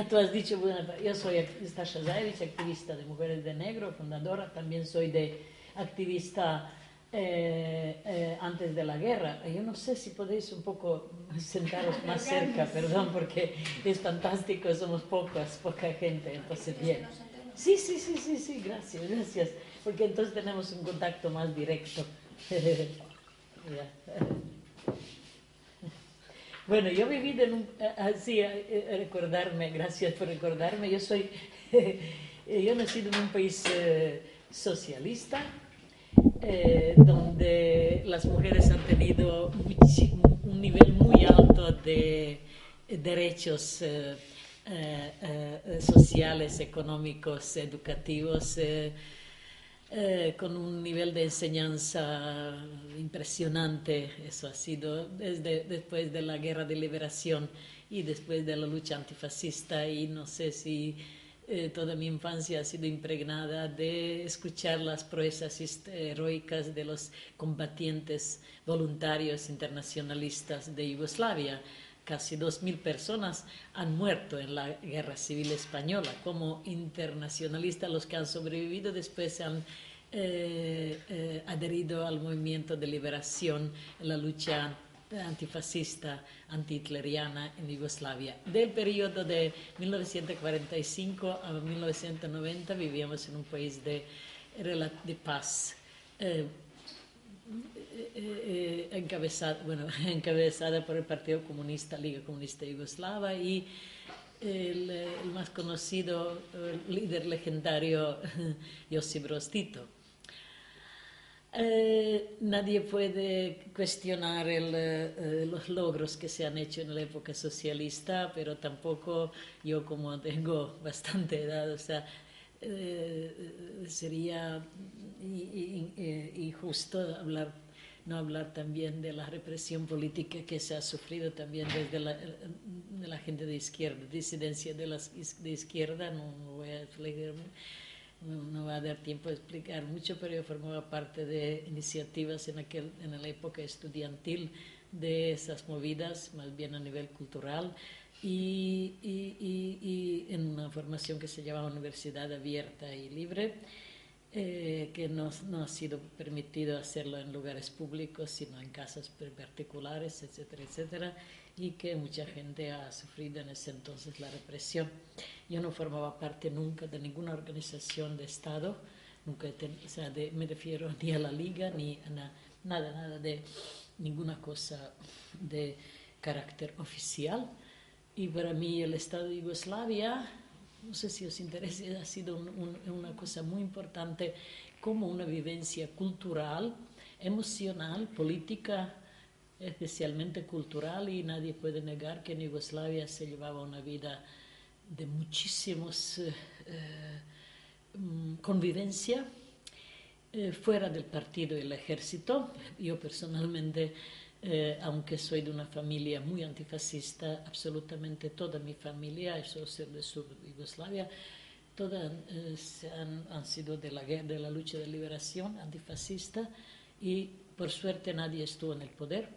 ya tú has dicho, bueno, yo soy Stasha Zajevic, activista de Mujeres de Negro, fundadora, también soy de activista eh, eh, antes de la guerra. Yo no sé si podéis un poco sentaros más cerca, perdón, porque es fantástico, somos pocas, poca gente, entonces bien. Sí, sí, sí, sí, sí, gracias, gracias, porque entonces tenemos un contacto más directo. Bueno, yo he vivido en un, así, recordarme, gracias por recordarme, yo soy, yo nacido en un país eh, socialista, eh, donde las mujeres han tenido un nivel muy alto de derechos eh, sociales, económicos, educativos, con un nivel de enseñanza impresionante. Eso ha sido desde después de la guerra de liberación y después de la lucha antifascista y no sé si eh, toda mi infancia ha sido impregnada de escuchar las proezas heroicas de los combatientes voluntarios internacionalistas de Yugoslavia. Casi dos mil personas han muerto en la guerra civil española. Como internacionalistas, los que han sobrevivido después se han eh, eh, adherido al movimiento de liberación, la lucha antifascista, antihitleriana en Yugoslavia. Del periodo de 1945 a 1990 vivíamos en un país de, de paz. Eh, encabezada, bueno, encabezada por el Partido Comunista, Liga Comunista Yugoslava y el, el más conocido líder legendario Josip Broz Tito. Eh, nadie puede cuestionar eh, los logros que se han hecho en la época socialista, pero tampoco yo como tengo bastante edad, o sea, eh, sería injusto hablar, no hablar también de la represión política que se ha sufrido también desde la, de la gente de izquierda, disidencia de, las, de izquierda, no, voy a explicarme no va a dar tiempo de explicar mucho, pero yo formaba parte de iniciativas en, aquel, en la época estudiantil de esas movidas, más bien a nivel cultural, y, y, y, en una formación que se llamaba Universidad Abierta y Libre, eh, que no, no, ha sido permitido hacerlo en lugares públicos, sino en casas particulares, etcétera, etcétera y que mucha gente ha sufrido en ese entonces la represión. Yo no formaba parte nunca de ninguna organización de Estado, nunca o sea, me refiero ni a la Liga ni a nada, nada de ninguna cosa de carácter oficial. Y para mí el Estado de Yugoslavia, no sé si os interesa, ha sido una cosa muy importante como una vivencia cultural, emocional, política, especialmente cultural, y nadie puede negar que en Yugoslavia se llevaba una vida de muchísimos eh, eh, mm, convivencia eh, fuera del partido y el ejército. Yo personalmente, aunque soy de una familia muy antifascista, absolutamente toda mi familia, eso es del sur de Yugoslavia, todas han, han, sido de la, de la lucha de liberación antifascista y por suerte nadie estuvo en el poder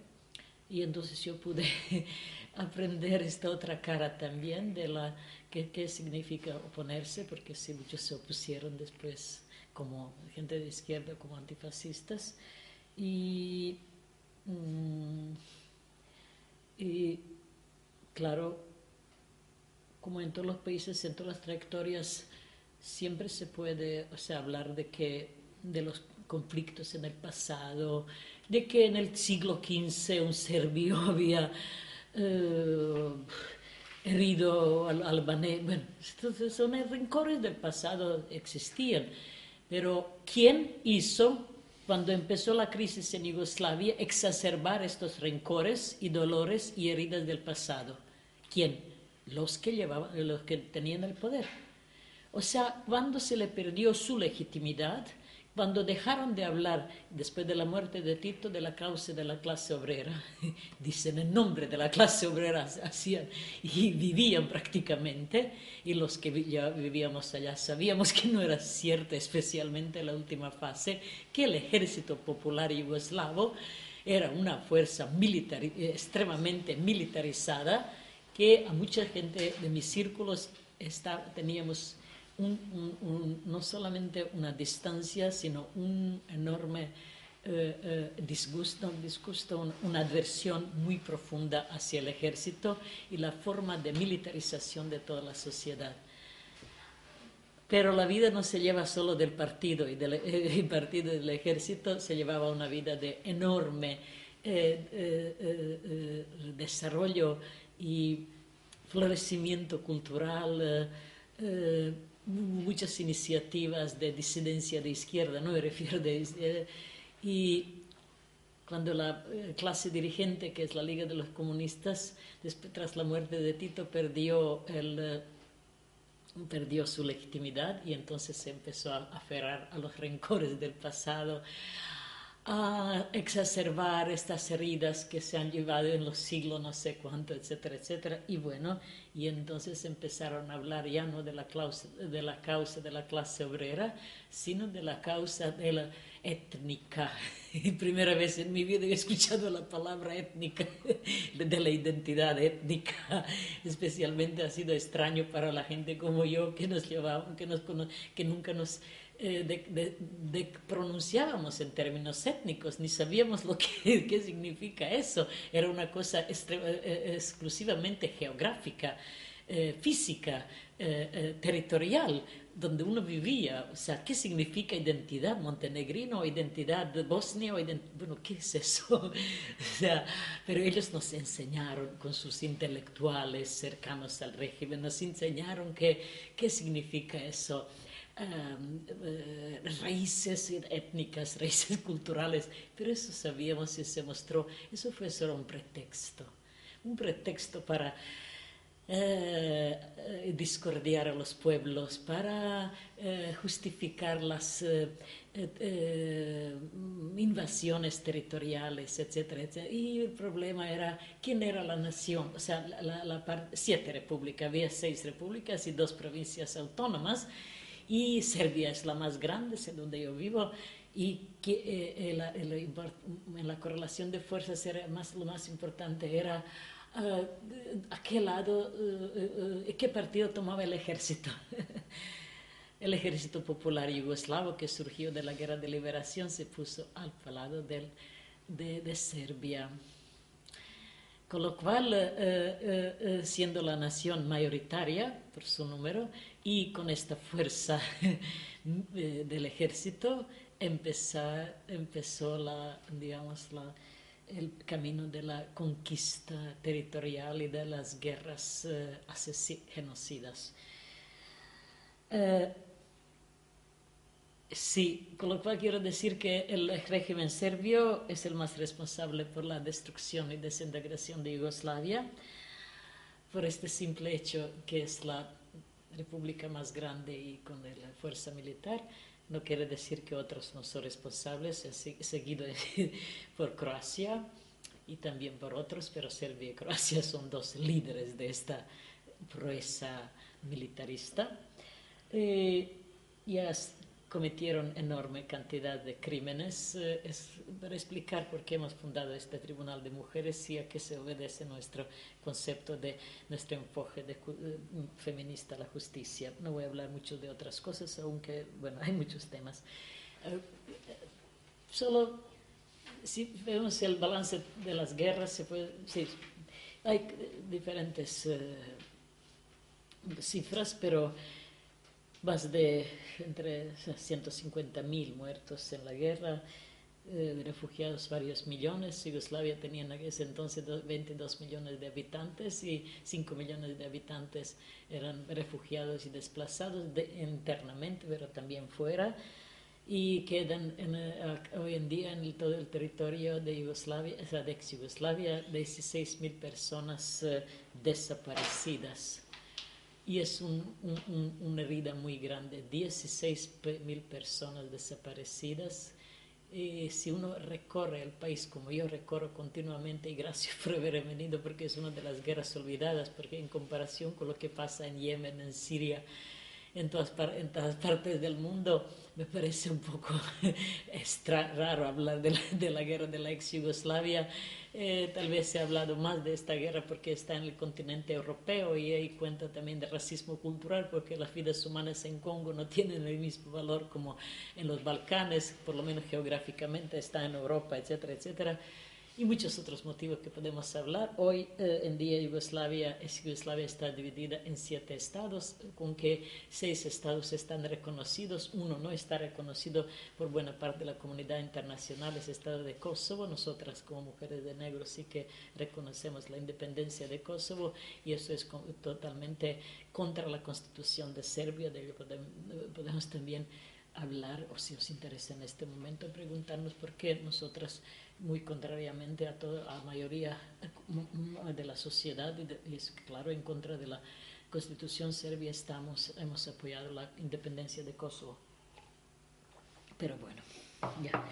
y entonces yo pude aprender esta otra cara también de la que, qué significa oponerse, porque sí, muchos se opusieron después como gente de izquierda, como antifascistas. Y, y claro, como en todos los países, en todas las trayectorias, siempre se puede o sea, hablar de que de los conflictos en el pasado, de que en el siglo XV un serbio había eh, herido al albanés. Bueno, son rencores del pasado, existían. Pero ¿quién hizo, cuando empezó la crisis en Yugoslavia, exacerbar estos rencores y dolores y heridas del pasado? ¿Quién? Los que, llevaban, los que tenían el poder. O sea, cuando se le perdió su legitimidad, cuando dejaron de hablar después de la muerte de Tito de la causa de la clase obrera, dicen en nombre de la clase obrera, hacían y vivían prácticamente, y los que ya vivíamos allá sabíamos que no era cierto, especialmente en la última fase, que el ejército popular yugoslavo era una fuerza militar, extremadamente militarizada que a mucha gente de mis círculos está, teníamos no solamente una distancia, sino un enorme eh, eh, disgusto, disgusto una adversión muy profunda hacia el ejército y la forma de militarización de toda la sociedad. Pero la vida no se lleva solo del partido y del el partido del ejército, se llevaba una vida de enorme eh, desarrollo y florecimiento cultural muchas iniciativas de disidencia de izquierda, no me refiero de... y cuando la eh, clase dirigente, que es la Liga de los Comunistas, después, tras la muerte de Tito, perdió, eh, perdió su legitimidad y entonces se empezó a aferrar a los rencores del pasado, a exacerbar estas heridas que se han llevado en los siglos no sé cuánto, etcétera, etcétera. Y bueno, y entonces empezaron a hablar ya no de la, causa, de la causa de la clase obrera, sino de la causa de la étnica. Primera vez en mi vida he escuchado la palabra étnica, de la identidad étnica. Especialmente ha sido extraño para la gente como yo que nos llevaba, que, nos, que nunca nos eh, de, pronunciábamos en términos étnicos, ni sabíamos lo que qué significa eso. Era una cosa eh, eh, exclusivamente geográfica, física, territorial, donde uno vivía. O sea, ¿qué significa identidad montenegrino o identidad bosnia? O bueno, ¿qué es eso? o sea, pero ellos nos enseñaron con sus intelectuales cercanos al régimen, nos enseñaron qué, qué significa eso eh, raíces étnicas, raíces culturales, pero eso sabíamos y se mostró, eso fue solo un pretexto, un pretexto para eh, eh, discordiar a los pueblos, para justificar las invasiones territoriales, etcétera, etcétera, Y el problema era quién era la nación, o sea, siete repúblicas, había seis repúblicas y dos provincias autónomas y Serbia es la más grande, es donde yo vivo, y que eh, en la correlación de fuerzas era más, lo más importante era uh, a qué lado, uh, qué partido tomaba el ejército. el ejército popular yugoslavo que surgió de la guerra de liberación se puso al lado del, de, de Serbia. Con lo cual, siendo la nación mayoritaria por su número, y con esta fuerza del ejército empezó la, digamos, la, el camino de la conquista territorial y de las guerras eh, genocidas. Sí, con lo cual quiero decir que el régimen serbio es el más responsable por la destrucción y desintegración de Yugoslavia, por este simple hecho que es la república más grande y con la fuerza militar, no quiere decir que otros no son responsables, seguido por Croacia y también por otros, pero Serbia y Croacia son dos líderes de esta proeza militarista. Eh, cometieron enorme cantidad de crímenes. Eh, es para explicar por qué hemos fundado este Tribunal de Mujeres y a qué se obedece nuestro concepto de nuestro enfoque de, eh, feminista a la justicia. No voy a hablar mucho de otras cosas, aunque, bueno, hay muchos temas. Eh, solo si vemos el balance de las guerras, se puede, sí, hay diferentes cifras, pero más de entre 150.000 muertos en la guerra, eh, refugiados varios millones. Yugoslavia tenía en ese entonces 22 millones de habitantes y 5 millones de habitantes eran refugiados y desplazados internamente, pero también fuera. Y quedan eh, hoy en día en todo el territorio de Yugoslavia, o sea, de ex-Yugoslavia, 16.000 personas eh, desaparecidas y es una herida muy grande. 16 mil personas desaparecidas. Y si uno recorre el país como yo recorro continuamente, y gracias por haber venido, porque es una de las guerras olvidadas, porque en comparación con lo que pasa en Yemen, en Siria, en todas, en todas partes del mundo, me parece un poco extra raro hablar de la, de la guerra de la ex Yugoslavia eh, tal vez se ha hablado más de esta guerra porque está en el continente europeo y hay cuenta también de racismo cultural porque las vidas humanas en Congo no tienen el mismo valor como en los Balcanes, por lo menos geográficamente está en Europa, etcétera, etcétera y muchos otros motivos que podemos hablar. Hoy eh, en día Yugoslavia, Yugoslavia está dividida en siete estados, con que seis estados están reconocidos, uno no está reconocido por buena parte de la comunidad internacional, es el estado de Kosovo. Nosotras como mujeres de negro sí que reconocemos la independencia de Kosovo y eso es totalmente contra la constitución de Serbia, de podemos, podemos también hablar, o si os interesa en este momento, preguntarnos por qué nosotras muy contrariamente a toda la mayoría de la sociedad y, es claro en contra de la constitución serbia estamos hemos apoyado la independencia de Kosovo. Pero bueno ya.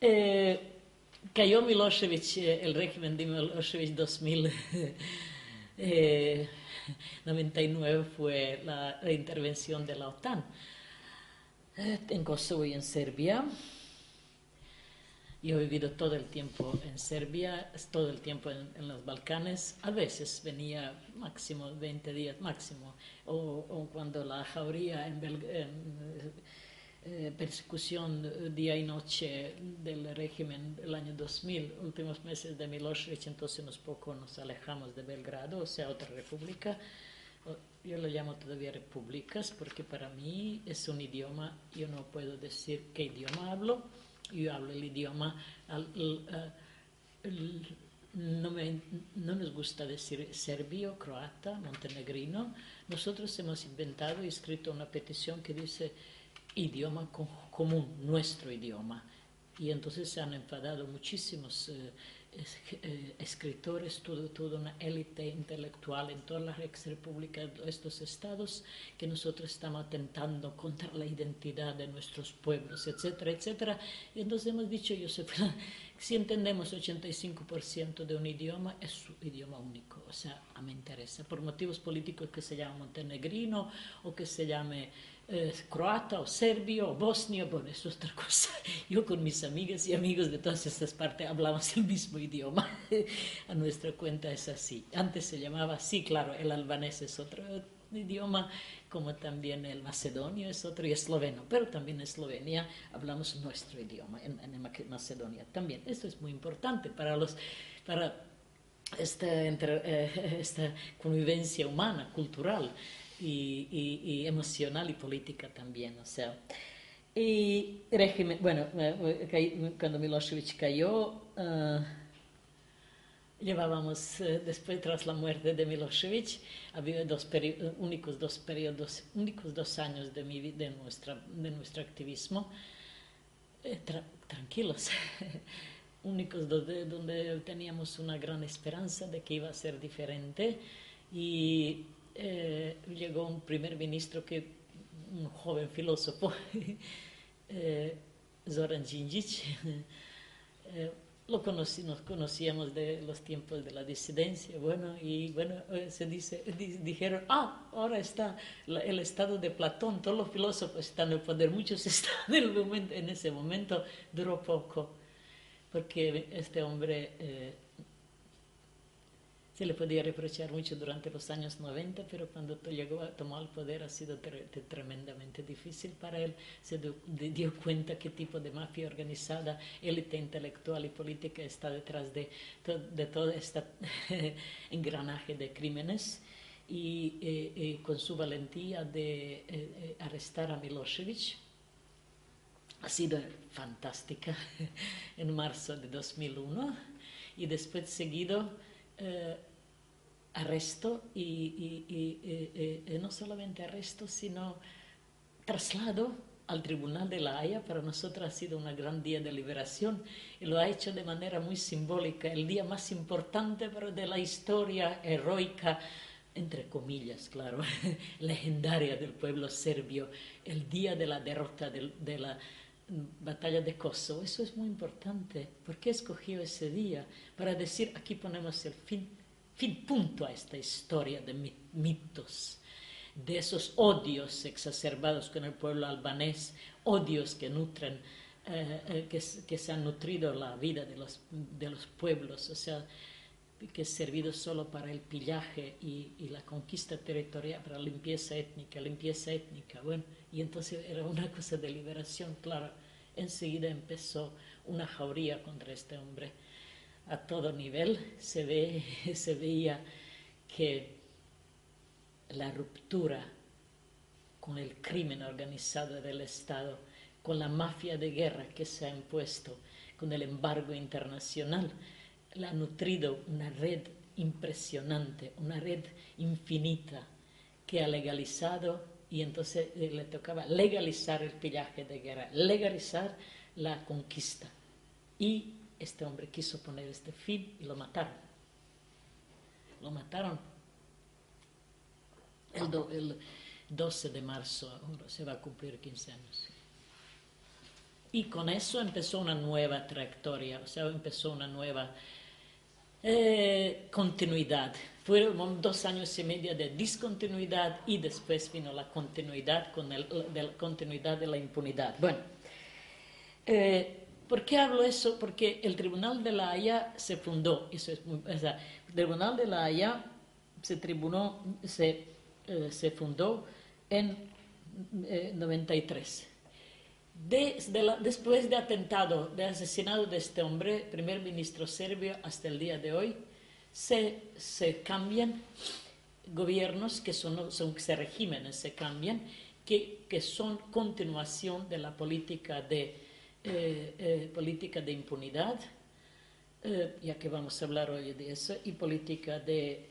Eh, cayó Milosevic eh, el régimen de Milosevic 2099 eh, fue la intervención de la OTAN en Kosovo y en Serbia yo he vivido todo el tiempo en Serbia, todo el tiempo en, los Balcanes. A veces venía máximo 20 días, máximo. O, cuando la jauría en, eh, persecución día y noche del régimen del año 2000, últimos meses de Milosevic, entonces unos poco nos alejamos de Belgrado, o sea, otra república. Yo lo llamo todavía repúblicas porque para mí es un idioma, yo no puedo decir qué idioma hablo yo hablo el idioma, no, me, no, nos gusta decir serbio, croata, montenegrino. Nosotros hemos inventado y escrito una petición que dice idioma común, nuestro idioma. Y entonces se han enfadado muchísimos eh, eh, escritores, toda una élite intelectual en todas las repúblicas de estos estados, que nosotros estamos atentando contra la identidad de nuestros pueblos, etcétera, etcétera. Y entonces hemos dicho, Josefina, si entendemos 85% de un idioma, es su idioma único. O sea, a mí me interesa, por motivos políticos que se llame montenegrino o que se llame eh, croata o serbio o bosnio, bueno, eso es otra cosa. Yo con mis amigas y amigos de todas estas partes hablamos el mismo idioma. A nuestra cuenta es así. Antes se llamaba, sí, claro, el albanés es otro idioma, como también el macedonio es otro y esloveno, pero también en Eslovenia hablamos nuestro idioma, en, Macedonia también. Esto es muy importante para los... Para esta, eh, esta convivencia humana, cultural y, emocional y política también, o sea. Y régimen, bueno, cuando Milosevic cayó, uh, llevábamos, uh, después tras la muerte de Milosevic, había dos únicos dos periodos, únicos dos años de, mi, de, nuestra, de nuestro activismo eh, tra tranquilos, únicos donde, donde teníamos una gran esperanza de que iba a ser diferente y eh, llegó un primer ministro que, un joven filósofo, eh, Zoran Djindjic, eh, lo conocí, nos conocíamos de los tiempos de la disidencia, bueno, y bueno, se dice, dijeron, ah, ahora está el estado de Platón, todos los filósofos están en el poder, muchos están en, el momento, en ese momento, duró poco, porque este hombre se le podía reprochar mucho durante los años 90, pero cuando llegó el poder ha sido tremendamente difícil para él. Se dio cuenta qué tipo de mafia organizada, élite intelectual y política está detrás de, de todo este engranaje de crímenes. Y eh, eh, con su valentía de eh, arrestar a Milosevic, ha sido fantástica en marzo de 2001 y después seguido arresto y, y, no solamente arresto, sino traslado al Tribunal de la Haya. Para nosotros ha sido un gran día de liberación y lo ha hecho de manera muy simbólica, el día más importante pero de la historia heroica, entre comillas, claro, legendaria del pueblo serbio, el día de la derrota de, de la batalla de Kosovo. Eso es muy importante. ¿Por qué escogió ese día? Para decir, aquí ponemos el fin fin punto a esta historia de mitos, de esos odios exacerbados con el pueblo albanés, odios que nutren eh, que, que, se ha nutrido la vida de los, de los pueblos, o sea, que es servido solo para el pillaje y, y, la conquista territorial, para limpieza étnica, limpieza étnica, bueno, y entonces era una cosa de liberación, claro, enseguida empezó una jauría contra este hombre a todo nivel, se, ve, se veía que la ruptura con el crimen organizado del Estado, con la mafia de guerra que se ha impuesto, con el embargo internacional, le ha nutrido una red impresionante, una red infinita que ha legalizado y entonces eh, le tocaba legalizar el pillaje de guerra, legalizar la conquista. Y este hombre quiso poner este fin y lo mataron. Lo mataron el, 12 de marzo, se va a cumplir 15 años. Y con eso empezó una nueva trayectoria, o sea, empezó una nueva eh, continuidad. Fueron dos años y medio de discontinuidad y después vino la continuidad con el, de la continuidad de la impunidad. Bueno, eh, ¿por qué hablo eso? Porque el Tribunal de la Haya se fundó, eso es o el Tribunal de la Haya se, tribunó, se, eh, se fundó en 93 después de atentado, de asesinato de este hombre, primer ministro serbio hasta el día de hoy, se, se cambian gobiernos que son, son se regímenes, se cambian, que, que, son continuación de la política de, eh, eh, política de impunidad, eh, ya que vamos a hablar hoy de eso, y política de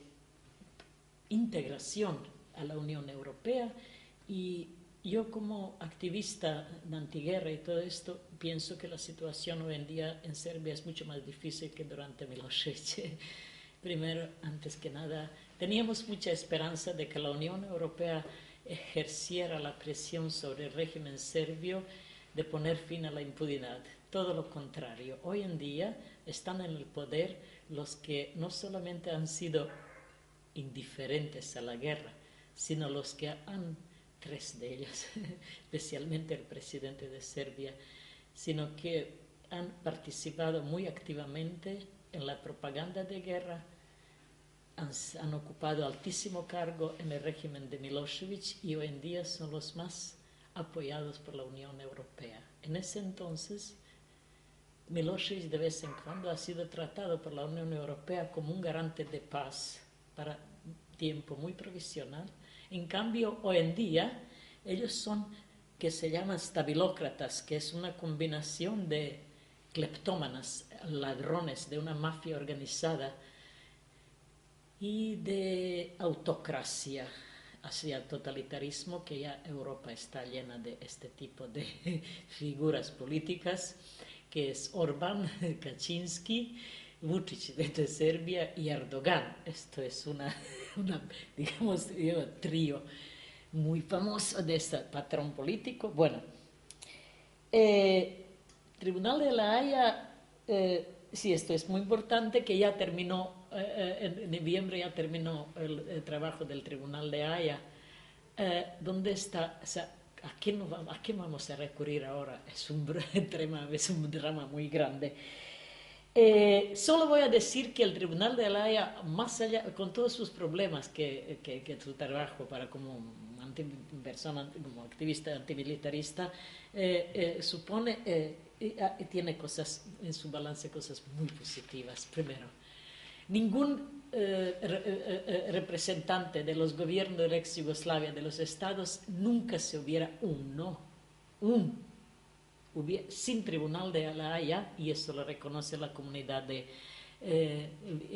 integración a la Unión Europea y yo como activista de antiguerra y todo esto, pienso que la situación hoy en día en Serbia es mucho más difícil que durante Milosevic. Primero, antes que nada, teníamos mucha esperanza de que la Unión Europea ejerciera la presión sobre el régimen serbio de poner fin a la impunidad. Todo lo contrario, hoy en día están en el poder los que no solamente han sido indiferentes a la guerra, sino los que han tres de ellos, especialmente el presidente de Serbia, sino que han participado muy activamente en la propaganda de guerra, han, ocupado altísimo cargo en el régimen de Milosevic y hoy en día son los más apoyados por la Unión Europea. En ese entonces, Milosevic de vez en cuando ha sido tratado por la Unión Europea como un garante de paz para tiempo muy provisional en cambio, hoy en día, ellos son que se llaman stabilócratas, que es una combinación de cleptómanas, ladrones de una mafia organizada y de autocracia hacia totalitarismo, que ya Europa está llena de este tipo de figuras políticas, que es Orbán, Kaczynski, Vučić de Serbia y Erdogan. Esto es una, una digamos, trío muy famoso de este patrón político. Bueno, eh, Tribunal de la Haya, eh, sí, esto es muy importante, que ya terminó, eh, en noviembre ya terminó el, trabajo del Tribunal de Haya. ¿Dónde está? ¿a, ¿A quién vamos a recurrir ahora? Es un, drama muy grande. Eh, solo voy a decir que el Tribunal de la Haya, más allá, con todos sus problemas que, que, su trabajo para como persona, como activista antimilitarista, eh, eh, supone, y tiene cosas en su balance, cosas muy positivas. Primero, ningún representante de los gobiernos de la ex Yugoslavia, de los estados, nunca se hubiera uno, un sin tribunal de la Haya, y eso lo reconoce la comunidad de eh,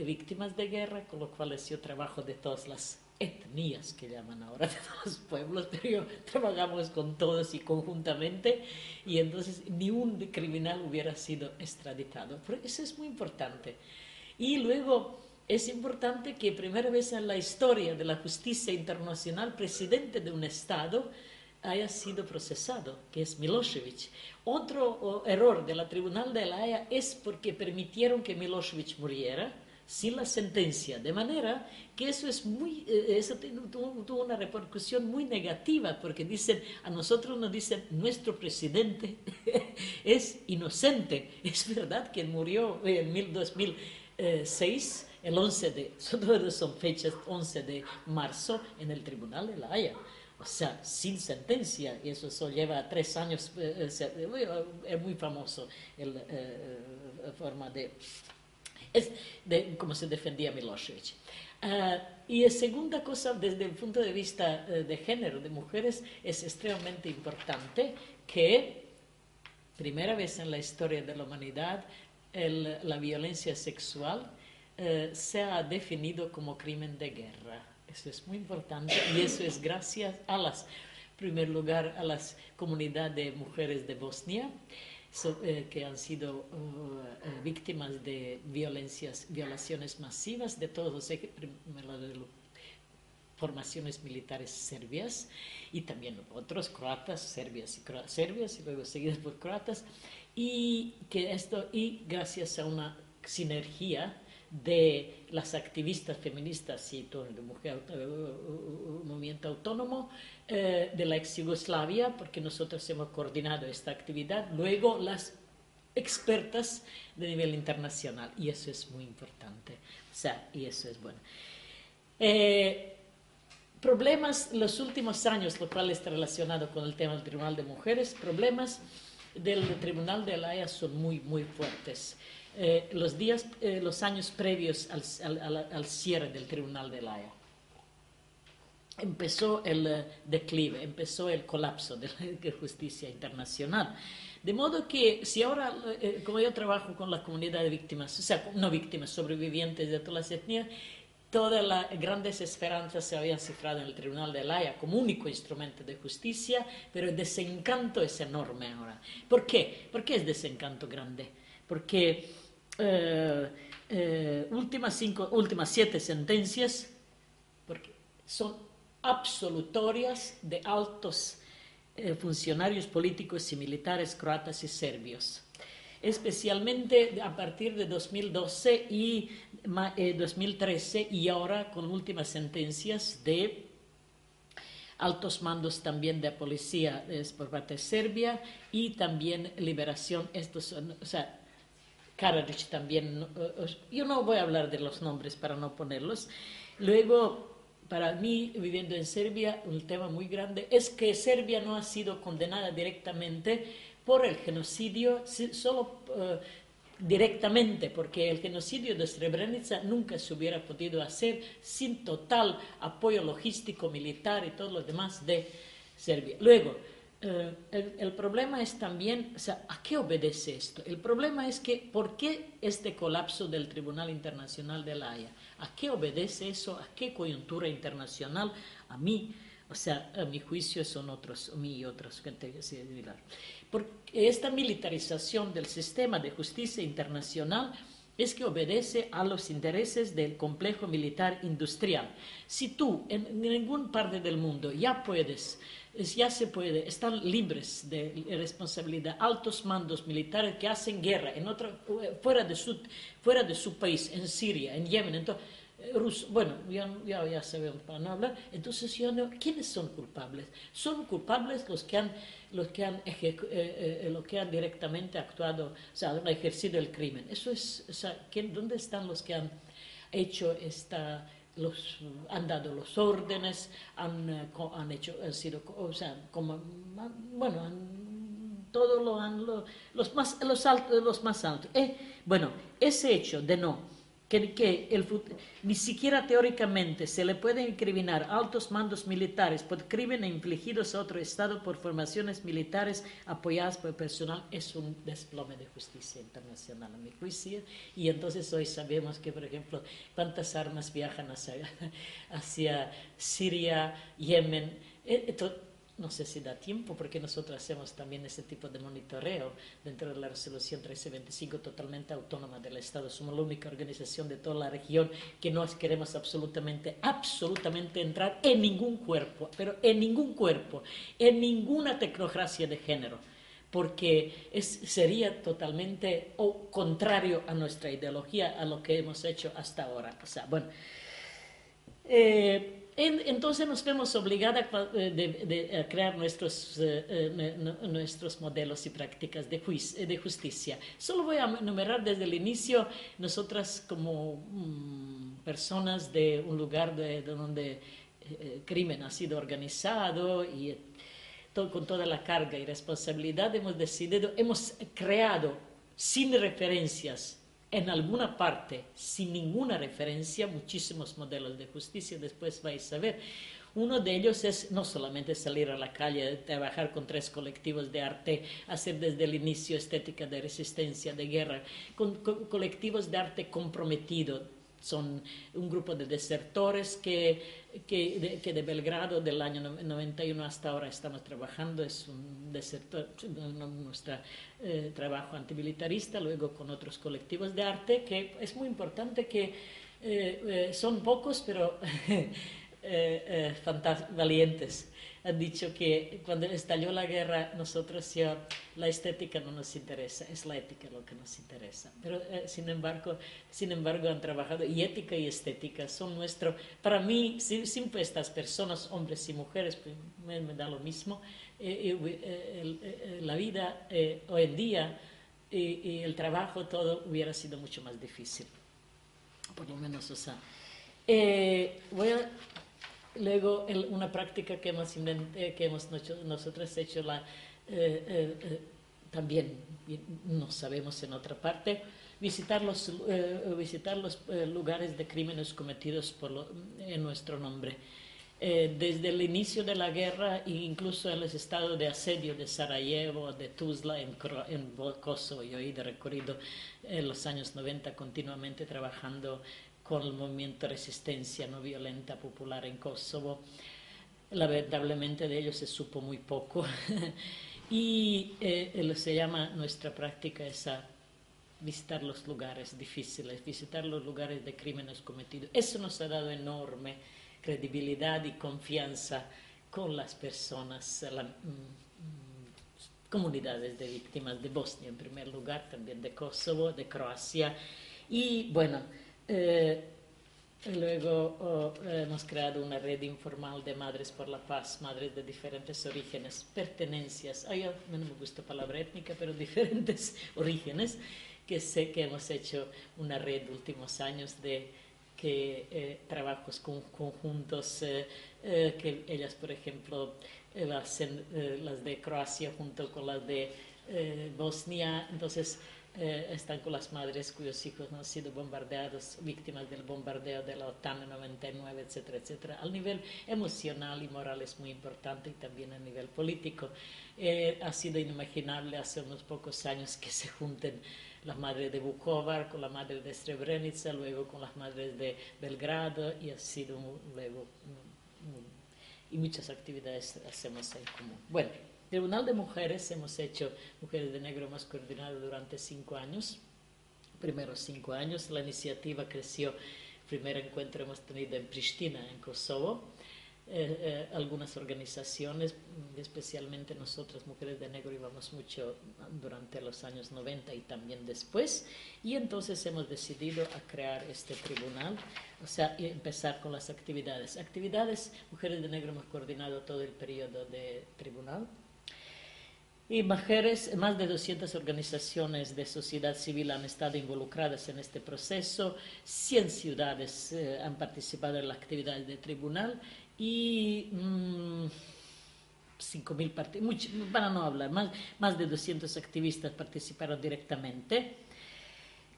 víctimas de guerra, con lo cual yo trabajo de todas las etnias que llaman ahora, de los pueblos, pero yo trabajamos con todos y conjuntamente, y entonces ni un criminal hubiera sido extraditado. Pero eso es muy importante. Y luego es importante que primera vez en la historia de la justicia internacional, presidente de un Estado, haya sido procesado, que es Milosevic. Otro error de la Tribunal de la Haya es porque permitieron que Milosevic muriera, sin la sentencia, de manera que eso es muy, eh, eso tuvo, una repercusión muy negativa, porque dicen, a nosotros nos dicen, nuestro presidente es inocente. Es verdad que murió en 2006, el 11 de, son fechas 11 de marzo, en el Tribunal de la Haya. O sea, sin sentencia, y eso, eso lleva tres años, eh, eh, es muy famoso la forma de es de cómo se defendía Milosevic. Uh, y la segunda cosa, desde el punto de vista de género, de mujeres, es extremadamente importante que, primera vez en la historia de la humanidad, el, la violencia sexual uh, sea definido como crimen de guerra. Eso es muy importante y eso es gracias a las, en primer lugar, a las comunidades de mujeres de Bosnia, eh, que han sido uh, eh, víctimas de violencias, violaciones masivas de todos los formaciones militares serbias y también otros croatas, serbias y, serbias, y luego seguidas por croatas, y que esto, y gracias a una sinergia de las activistas feministas y todo el mujer, movimiento autónomo eh, de la ex Yugoslavia, porque nosotros hemos coordinado esta actividad, luego las expertas de nivel internacional, y eso es muy importante, o sea, y eso es bueno. Eh, problemas los últimos años, lo cual está relacionado con el tema del Tribunal de Mujeres, problemas del Tribunal de la Haya son muy, muy fuertes. Eh, los, días, eh, los años previos al, cierre del Tribunal de la Haya. Empezó el eh, declive, empezó el colapso de la justicia internacional. De modo que si ahora, como yo trabajo con la comunidad de víctimas, o sea, no víctimas, sobrevivientes de todas las etnias, todas las grandes esperanzas se habían cifrado en el Tribunal de la Haya como único instrumento de justicia, pero el desencanto es enorme ahora. ¿Por qué? ¿Por qué es desencanto grande? Porque eh, eh, últimas, cinco, últimas siete sentencias, porque son absolutorias de altos eh, funcionarios políticos y militares croatas y serbios, especialmente a partir de 2012 y 2013 y ahora con últimas sentencias de altos mandos también de policía por parte de Serbia y también liberación, estos son, o sea, Karadzic también, yo no voy a hablar de los nombres para no ponerlos. Luego, para mí, viviendo en Serbia, un tema muy grande es que Serbia no ha sido condenada directamente por el genocidio, solo eh, directamente, porque el genocidio de Srebrenica nunca se hubiera podido hacer sin total apoyo logístico, militar y todo lo demás de Serbia. Luego, eh, el, problema es también, o sea, ¿a qué obedece esto? El problema es que, ¿por qué este colapso del Tribunal Internacional de la Haya? ¿A qué obedece eso? ¿A qué coyuntura internacional? A mí, o sea, a mi juicio son otros, a mí y otros, gente similar. Porque esta militarización del sistema de justicia internacional es que obedece a los intereses del complejo militar industrial. Si tú en ningún parte del mundo ya puedes ya se puede, están libres de responsabilidad altos mandos militares que hacen guerra en otra, fuera, de su, fuera de su país, en Siria, en Yemen, entonces, eh, bueno, ya, ya, sabemos para no hablar, entonces ¿quiénes son culpables? Son culpables los que han, los que han, eh, eh, que han directamente actuado, o sea, han ejercido el crimen. Eso es, o sea, ¿dónde están los que han hecho esta los, han dado los órdenes, han, eh, han hecho, han sido, o sea, como, bueno, han, todo lo han, los, más, los, altos, los más altos. Eh, bueno, ese hecho de no que, el, ni siquiera teóricamente se le puede incriminar altos mandos militares por crímenes infligidos a otro Estado por formaciones militares apoyadas por personal, es un desplome de justicia internacional, a mi juicio. Y entonces hoy sabemos que, por ejemplo, cuántas armas viajan hacia, hacia Siria, Yemen. Eh, no sé si da tiempo porque nosotros hacemos también ese tipo de monitoreo dentro de la resolución 1325 totalmente autónoma del Estado. Somos la única organización de toda la región que no queremos absolutamente, absolutamente entrar en ningún cuerpo, pero en ningún cuerpo, en ninguna tecnocracia de género porque es, sería totalmente o contrario a nuestra ideología, a lo que hemos hecho hasta ahora. O sea, bueno, eh, entonces nos vemos obligados eh, a, crear nuestros, eh, nuestros modelos y prácticas de, justicia. Solo voy a enumerar desde el inicio, nosotras como mm, personas de un lugar de, donde el crimen ha sido organizado y con toda la carga y responsabilidad hemos decidido, hemos creado sin referencias en alguna parte, sin ninguna referencia, muchísimos modelos de justicia, después vais a ver. Uno de ellos es no solamente salir a la calle, trabajar con tres colectivos de arte, hacer desde el inicio estética de resistencia, de guerra, con, con colectivos de arte comprometido, son un grupo de desertores que, que, de, que, de, Belgrado del año 91 hasta ahora estamos trabajando, es un desertor, nuestro eh, trabajo antimilitarista, luego con otros colectivos de arte, que es muy importante que eh, eh, son pocos, pero valientes han dicho que cuando estalló la guerra, nosotros ya la estética no nos interesa, es la ética lo que nos interesa. Pero eh, sin, embargo, sin embargo han trabajado y ética y estética son nuestro, para mí, siempre estas personas, hombres y mujeres, pues, me, da lo mismo, eh, eh, la vida hoy en día y, el trabajo, todo hubiera sido mucho más difícil. Por lo menos, o sea. voy a Luego, una práctica que hemos, eh, que hemos nosotros hecho la, eh, eh, también, no sabemos en otra parte, visitar los, visitar los lugares de crímenes cometidos por en nuestro nombre. desde el inicio de la guerra e incluso en los estados de asedio de Sarajevo, de Tuzla, en, en Kosovo, yo he recorrido en los años 90 continuamente trabajando con el movimiento resistencia no violenta popular en Kosovo. Lamentablemente de ellos se supo muy poco y eh, se llama nuestra práctica esa visitar los lugares difíciles, visitar los lugares de crímenes cometidos. Eso nos ha dado enorme credibilidad y confianza con las personas, las mm, comunidades de víctimas de Bosnia en primer lugar, también de Kosovo, de Croacia y bueno, eh, luego oh, hemos creado una red informal de madres por la paz, madres de diferentes orígenes, pertenencias, ay, no me gusta la palabra étnica, pero diferentes orígenes, que sé que hemos hecho una red últimos años de que eh, trabajos conjuntos, eh, que ellas, por ejemplo, hacen las de Croacia junto con las de Bosnia, entonces eh, están con las madres cuyos hijos han sido bombardeados, víctimas del bombardeo de la OTAN en 99, etcétera, etcétera. Al nivel emocional y moral es muy importante y también a nivel político. Eh, ha sido inimaginable hace unos pocos años que se junten las madres de Vukovar con la madre de Srebrenica, luego con las madres de Belgrado y ha sido luego y muchas actividades hacemos en común. Bueno. Tribunal de Mujeres hemos hecho Mujeres de Negro más coordinado durante cinco años, primeros cinco años. La iniciativa creció, primer encuentro hemos tenido en Pristina, en Kosovo. Eh, eh, algunas organizaciones, especialmente nosotras, Mujeres de Negro, íbamos mucho durante los años 90 y también después, y entonces hemos decidido a crear este tribunal, o sea, empezar con las actividades. Actividades, Mujeres de Negro hemos coordinado todo el periodo de tribunal, y mujeres, más de 200 organizaciones de sociedad civil han estado involucradas en este proceso, 100 ciudades eh, han participado en la actividad del tribunal y mm, 5.000 partidos, para no hablar, más, más de 200 activistas participaron directamente.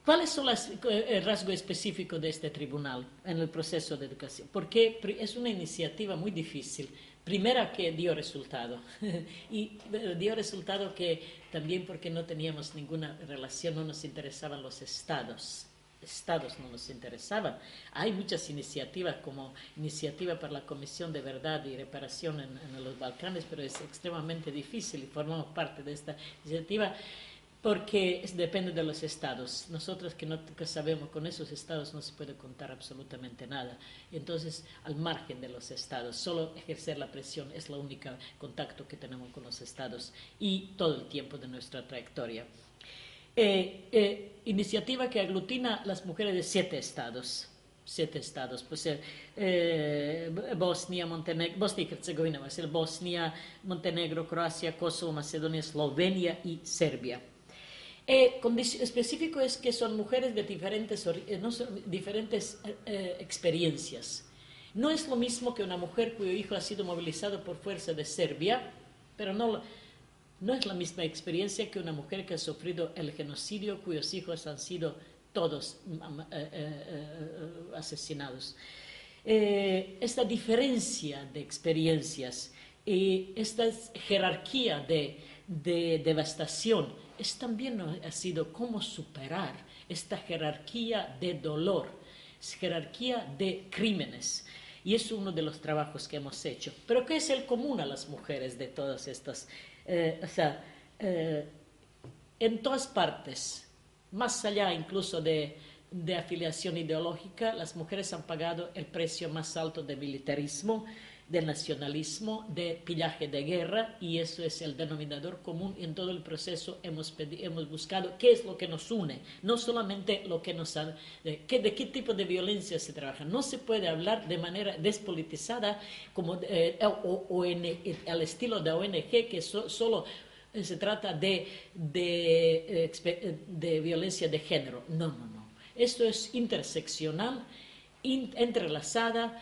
¿Cuáles son los eh, el rasgo específico de este tribunal en el proceso de educación? Porque es una iniciativa muy difícil primera que dio resultado. y dio resultado que también porque no teníamos ninguna relación, no nos interesaban los estados. Estados no nos interesaban. Hay muchas iniciativas como iniciativa para la Comisión de Verdad y Reparación en los Balcanes, pero es extremadamente difícil y formamos parte de esta iniciativa porque depende de los estados. Nosotros que no sabemos, con esos estados no se puede contar absolutamente nada. Entonces, al margen de los estados, solo ejercer la presión es el único contacto que tenemos con los estados y todo el tiempo de nuestra trayectoria. Eh, eh, iniciativa que aglutina las mujeres de siete estados. Siete estados, pues eh, Bosnia, Montenegro, Bosnia y Bosnia, Montenegro, Croacia, Kosovo, Macedonia, Eslovenia y Serbia. Eh, específico es que son mujeres de diferentes, eh, diferentes eh, experiencias. No es lo mismo que una mujer cuyo hijo ha sido movilizado por fuerza de Serbia, pero no, no es la misma experiencia que una mujer que ha sufrido el genocidio cuyos hijos han sido todos asesinados. esta diferencia de experiencias y esta jerarquía de, de devastación es también ha sido cómo superar esta jerarquía de dolor, jerarquía de crímenes. Y es uno de los trabajos que hemos hecho. Pero ¿qué es el común a las mujeres de todas estas? Eh, o sea, eh, en todas partes, más allá incluso de, de afiliación ideológica, las mujeres han pagado el precio más alto de militarismo, de nacionalismo, de pillaje de guerra, y eso es el denominador común. En todo el proceso hemos, hemos buscado qué es lo que nos une, no solamente lo que nos de, qué, de qué tipo de violencia se trabaja. No se puede hablar de manera despolitizada como, eh, o, en el estilo de ONG que solo se trata de, de, eh, de, violencia de género. No, no, no. Esto es interseccional, entrelazada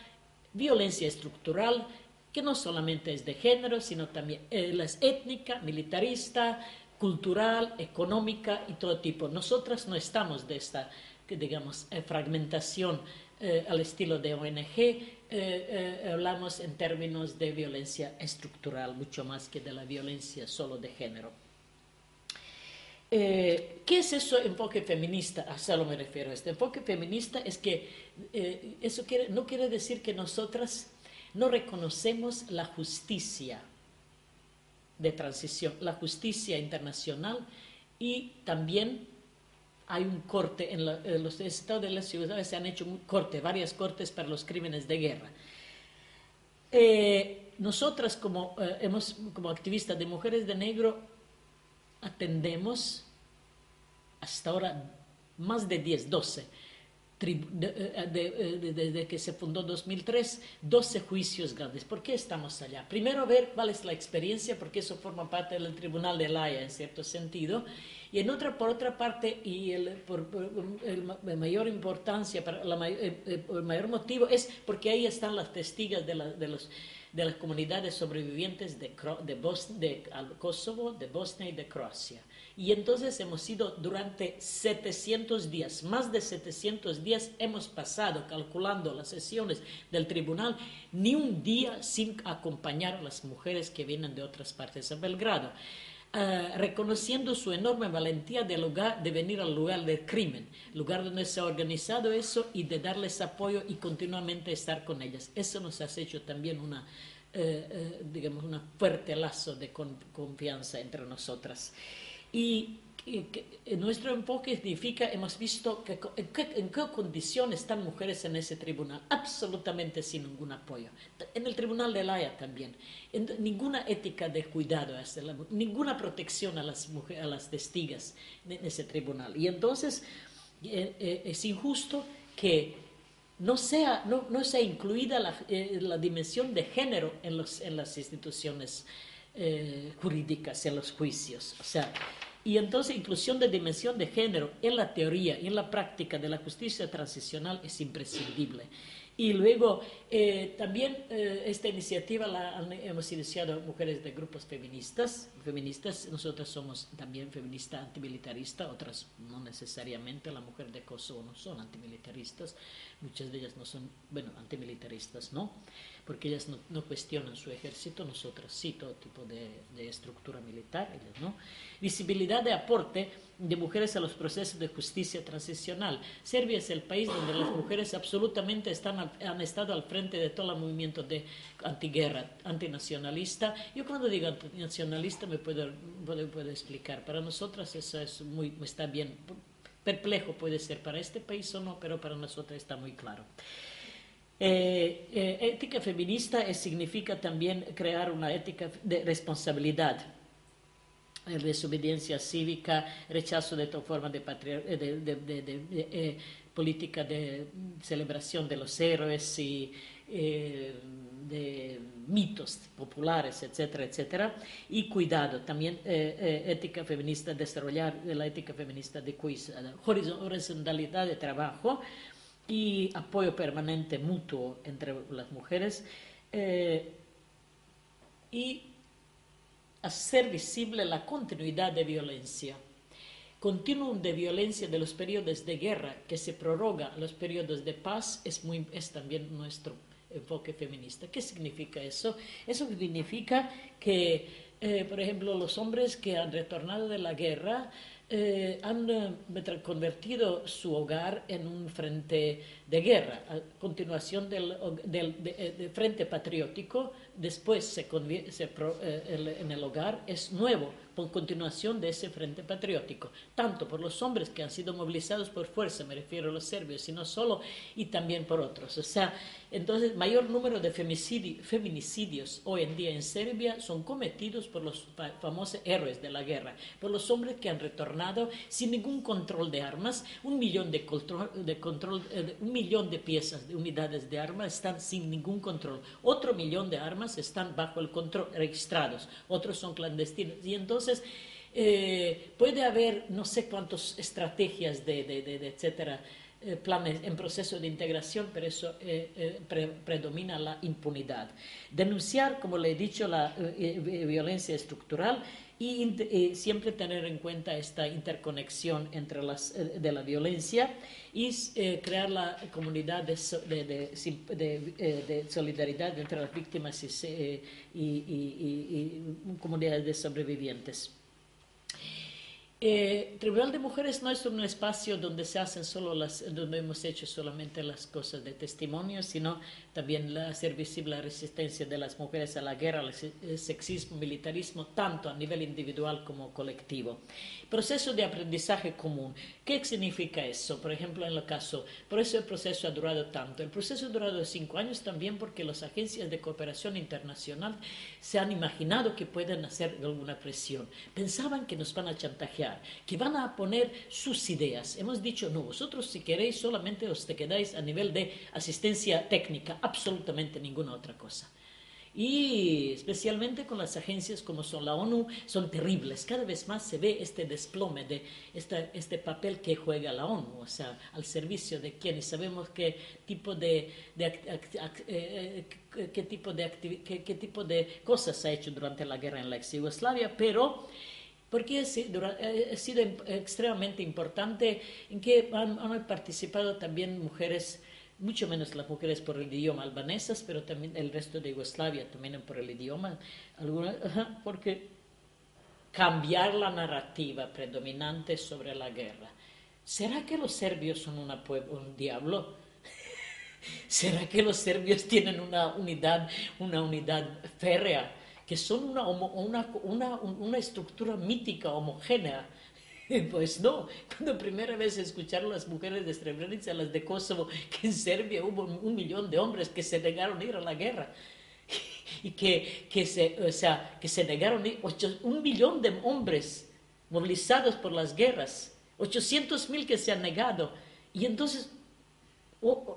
violencia estructural que no solamente es de género, sino también eh, es étnica, militarista, cultural, económica y todo tipo. Nosotras no estamos de esta, digamos, eh, fragmentación eh, al estilo de ONG, hablamos en términos de violencia estructural, mucho más que de la violencia solo de género. ¿Qué es eso enfoque feminista? A solo me refiero. Este enfoque feminista es que eh, eso no quiere decir que nosotras no reconocemos la justicia de transición, la justicia internacional y también hay un corte en, los estados de las ciudades se han hecho un corte, varias cortes para los crímenes de guerra. Eh, nosotras como, eh, hemos, como activistas de mujeres de negro atendemos hasta ahora más de 10, 12 eh, eh, desde que se fundó 2003, 12 juicios grandes. ¿Por qué estamos allá? Primero ver cuál es la experiencia, porque eso forma parte del Tribunal de La Haya en cierto sentido. Y en otra, por otra parte, y el, por, el, mayor importancia, para la, el, eh, el, mayor motivo es porque ahí están las testigas de, la, de los de las comunidades sobrevivientes de, de, de Kosovo, de Bosnia y de Croacia. Y entonces hemos ido durante 700 días, más de 700 días hemos pasado calculando las sesiones del tribunal, ni un día sin acompañar a las mujeres que vienen de otras partes a Belgrado. Uh, reconociendo su enorme valentía de, lugar, de venir al lugar del crimen, lugar donde se ha organizado eso y de darles apoyo y continuamente estar con ellas. Eso nos ha hecho también una, eh, eh, digamos, un fuerte lazo de con, confianza entre nosotras. Y nuestro enfoque significa, hemos visto que, en, qué, condiciones están mujeres en ese tribunal, absolutamente sin ningún apoyo. En el tribunal de La Haya también, ninguna ética de cuidado, ninguna protección a las, mujeres, a las testigas en ese tribunal. Y entonces eh, eh, es injusto que no sea, no, no sea incluida la, eh, la, dimensión de género en, los, en las instituciones jurídicas, en los juicios. O sea, y entonces inclusión de dimensión de género en la teoría y en la práctica de la justicia transicional es imprescindible. Y luego eh, también eh, esta iniciativa la hemos iniciado mujeres de grupos feministas. Feministas, nosotras somos también feminista antimilitarista, otras no necesariamente. La mujer de Kosovo no son antimilitaristas, muchas de ellas no son, bueno, antimilitaristas, ¿no? Porque ellas no, no cuestionan su ejército, nosotras sí, todo tipo de, de estructura militar, ellas, ¿no? Visibilidad de aporte de mujeres a los procesos de justicia transicional. Serbia es el país donde las mujeres absolutamente están han, estado al frente de todo el movimiento de antiguerra, antinacionalista. Yo cuando digo antinacionalista me puedo, puedo, explicar. Para nosotras eso es muy, está bien. Perplejo puede ser para este país o no, pero para nosotros está muy claro. Eh, eh, ética feminista significa también crear una ética de responsabilidad desobediencia cívica, rechazo de toda forma de, de, política de celebración de los héroes y eh, de mitos populares, etcétera, etcétera, y cuidado, también eh, eh, ética feminista, desarrollar la ética feminista de horizontalidad de trabajo y apoyo permanente mutuo entre las mujeres y hacer visible la continuidad de violencia continuum de violencia de los periodos de guerra que se prorroga a los periodos de paz es, muy, es también nuestro enfoque feminista. ¿Qué significa eso? Eso significa que, eh, por ejemplo, los hombres que han retornado de la guerra eh, han eh, convertido su hogar en un frente de guerra, a continuación del, del frente patriótico, después se, se en el hogar es nuevo por continuación de ese frente patriótico, tanto por los hombres que han sido movilizados por fuerza, me refiero a los serbios, sino solo, y también por otros. O sea, entonces, mayor número de feminicidios hoy en día en Serbia son cometidos por los famosos héroes de la guerra, por los hombres que han retornado sin ningún control de armas, un millón de, de control, eh, un millón de piezas, de unidades de armas están sin ningún control, otro millón de armas están bajo el control, registrados, otros son clandestinos, y entonces, eh, puede haber no sé cuántas estrategias de, etcétera, eh, planes en proceso de integración, pero eso eh, predomina la impunidad. Denunciar, como le he dicho, la violencia estructural y, siempre tener en cuenta esta interconexión entre las, de la violencia y crear la comunidad de, solidaridad entre las víctimas y, comunidades de sobrevivientes. Eh, Tribunal de Mujeres no es un espacio donde se hacen solo las, donde hemos hecho solamente las cosas de testimonio, sino también hacer visible la resistencia de las mujeres a la guerra, al sexismo, militarismo, tanto a nivel individual como colectivo. Proceso de aprendizaje común. ¿Qué significa eso? Por ejemplo, en el caso, por eso el proceso ha durado tanto. El proceso ha durado cinco años también porque las agencias de cooperación internacional se han imaginado que pueden hacer alguna presión. Pensaban que nos van a chantajear, que van a poner sus ideas. Hemos dicho, no, vosotros si queréis solamente os te quedáis a nivel de asistencia técnica, absolutamente ninguna otra cosa y especialmente con las agencias como son la ONU, son terribles. Cada vez más se ve este desplome de este papel que juega la ONU, o sea, al servicio de quienes sabemos qué tipo de, eh, qué tipo de, qué, tipo de cosas ha hecho durante la guerra en la ex Yugoslavia, pero porque ha sido extremadamente importante en que han participado también mujeres mucho menos las mujeres por el idioma albanesas, pero también el resto de Yugoslavia también por el idioma, alguna, porque cambiar la narrativa predominante sobre la guerra. ¿Será que los serbios son una un diablo? ¿Será que los serbios tienen una unidad, una unidad férrea, que son una, una, una, estructura mítica, homogénea? Pues no, cuando primera vez escucharon las mujeres de Srebrenica, las de Kosovo, que en Serbia hubo un millón de hombres que se negaron a ir a la guerra y que, que, se, o sea, que se negaron ir, un millón de hombres movilizados por las guerras, 800 mil que se han negado. Y entonces,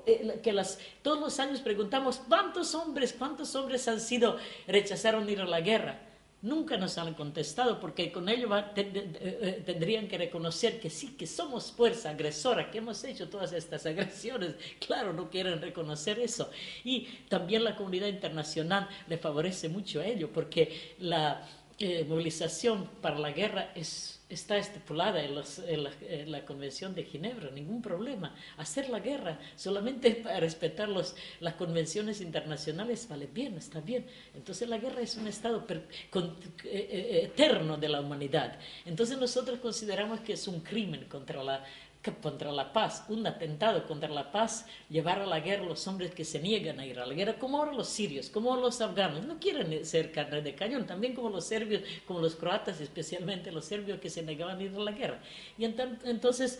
eh, que todos los años preguntamos, ¿cuántos hombres, cuántos hombres han sido, rechazaron ir a la guerra? Nunca nos han contestado porque con ello eh, tendrían que reconocer que sí, que somos fuerza agresora, que hemos hecho todas estas agresiones. Claro, no quieren reconocer eso. Y también la comunidad internacional le favorece mucho a ello porque la eh, movilización para la guerra es está estipulada en, la, Convención de Ginebra, ningún problema. Hacer la guerra solamente para respetar los, las convenciones internacionales vale bien, está bien. Entonces la guerra es un estado eh, eh, eterno de la humanidad. Entonces nosotros consideramos que es un crimen contra la contra la paz, un atentado contra la paz, llevar a la guerra a los hombres que se niegan a ir a la guerra, como ahora los sirios, como los afganos, no quieren ser carne de cañón, también como los serbios, como los croatas, especialmente los serbios que se negaban a ir a la guerra. Y entonces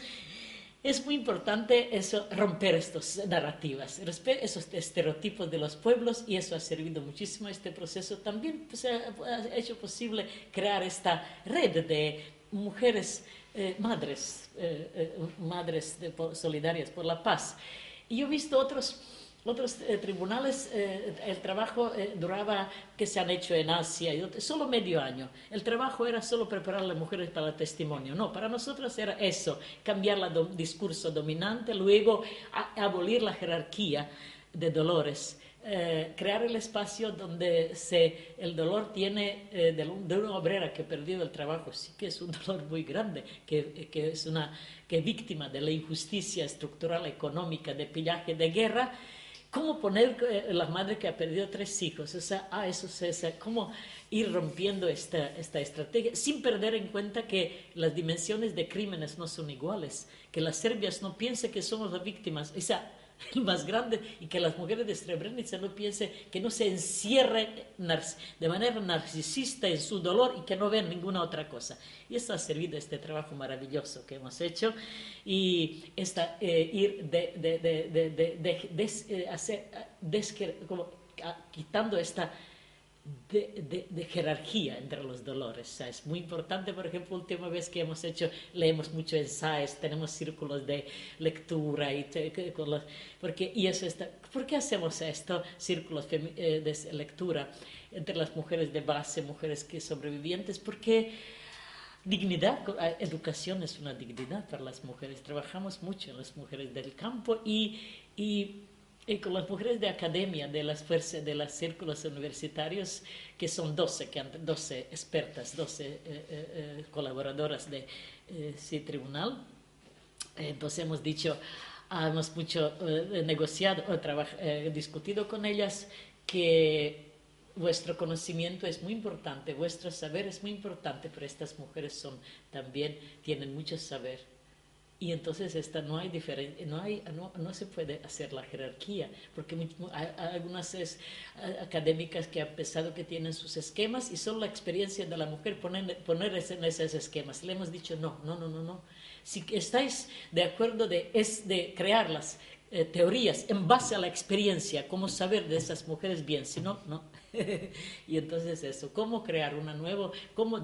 es muy importante eso, romper estas narrativas, esos estereotipos de los pueblos y eso ha servido muchísimo a este proceso. También pues, ha hecho posible crear esta red de mujeres eh, madres, eh, eh, madres solidarias por la paz. Y yo he visto otros, otros tribunales, el trabajo duraba, que se han hecho en Asia, solo medio año. El trabajo era solo preparar a las mujeres para el testimonio. No, para nosotros era eso, cambiar el discurso dominante, luego abolir la jerarquía de dolores eh, crear el espacio donde se, el dolor tiene eh, de, una obrera que ha perdido el trabajo, sí que es un dolor muy grande, que, que es una que víctima de la injusticia estructural, económica, de pillaje, de guerra. ¿Cómo poner eh, la madre que ha perdido tres hijos? O sea, ah, eso es, cómo ir rompiendo esta, esta estrategia sin perder en cuenta que las dimensiones de crímenes no son iguales, que las serbias no piensen que somos las víctimas. O sea, el más grande y que las mujeres de Srebrenica no piensen que no se encierre de manera narcisista en su dolor y que no vean ninguna otra cosa. Y esto ha servido este trabajo maravilloso que hemos hecho y esta, eh, ir de, de, de, eh, hacer, como, quitando esta de, jerarquía entre los dolores. es muy importante, por ejemplo, última vez que hemos hecho, leemos mucho ensayos, tenemos círculos de lectura y porque y eso está, ¿por qué hacemos esto? Círculos eh, de lectura entre las mujeres de base, mujeres que sobrevivientes, porque dignidad, educación es una dignidad para las mujeres. Trabajamos mucho en las mujeres del campo y, y y con las mujeres de academia, de las fuerzas, de los círculos universitarios, que son 12, que 12 expertas, 12 eh, eh, eh, colaboradoras de ese tribunal. Entonces hemos dicho, hemos mucho negociado, discutido con ellas que vuestro conocimiento es muy importante, vuestro saber es muy importante, pero estas mujeres son también tienen mucho saber y entonces esta no hay diferencia, no, hay, no, no, se puede hacer la jerarquía, porque hay, algunas es, académicas que han pensado que tienen sus esquemas y solo la experiencia de la mujer poner, poner en esos esquemas. Le hemos dicho no, no, no, no, no. Si estáis de acuerdo de, es de crearlas, eh, teorías en base a la experiencia, cómo saber de esas mujeres bien, si no, no. y entonces eso, cómo crear una nueva, cómo,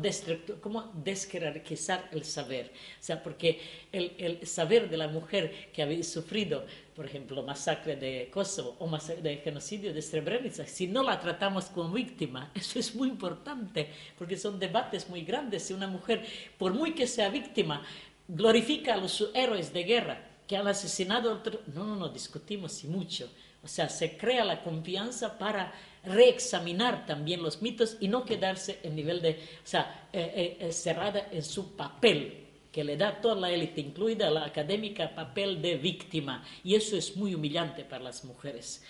cómo desjerarquizar el saber. O sea, porque el, el, saber de la mujer que había sufrido, por ejemplo, masacre de Kosovo o masacre de genocidio de Srebrenica, si no la tratamos como víctima, eso es muy importante, porque son debates muy grandes. Si una mujer, por muy que sea víctima, glorifica a los héroes de guerra, que han asesinado a otro. No, no, no, discutimos y mucho. O sea, se crea la confianza para reexaminar también los mitos y no quedarse en nivel de, o sea, eh, eh, cerrada en su papel que le da toda la élite, incluida la académica, papel de víctima. Y eso es muy humillante para las mujeres.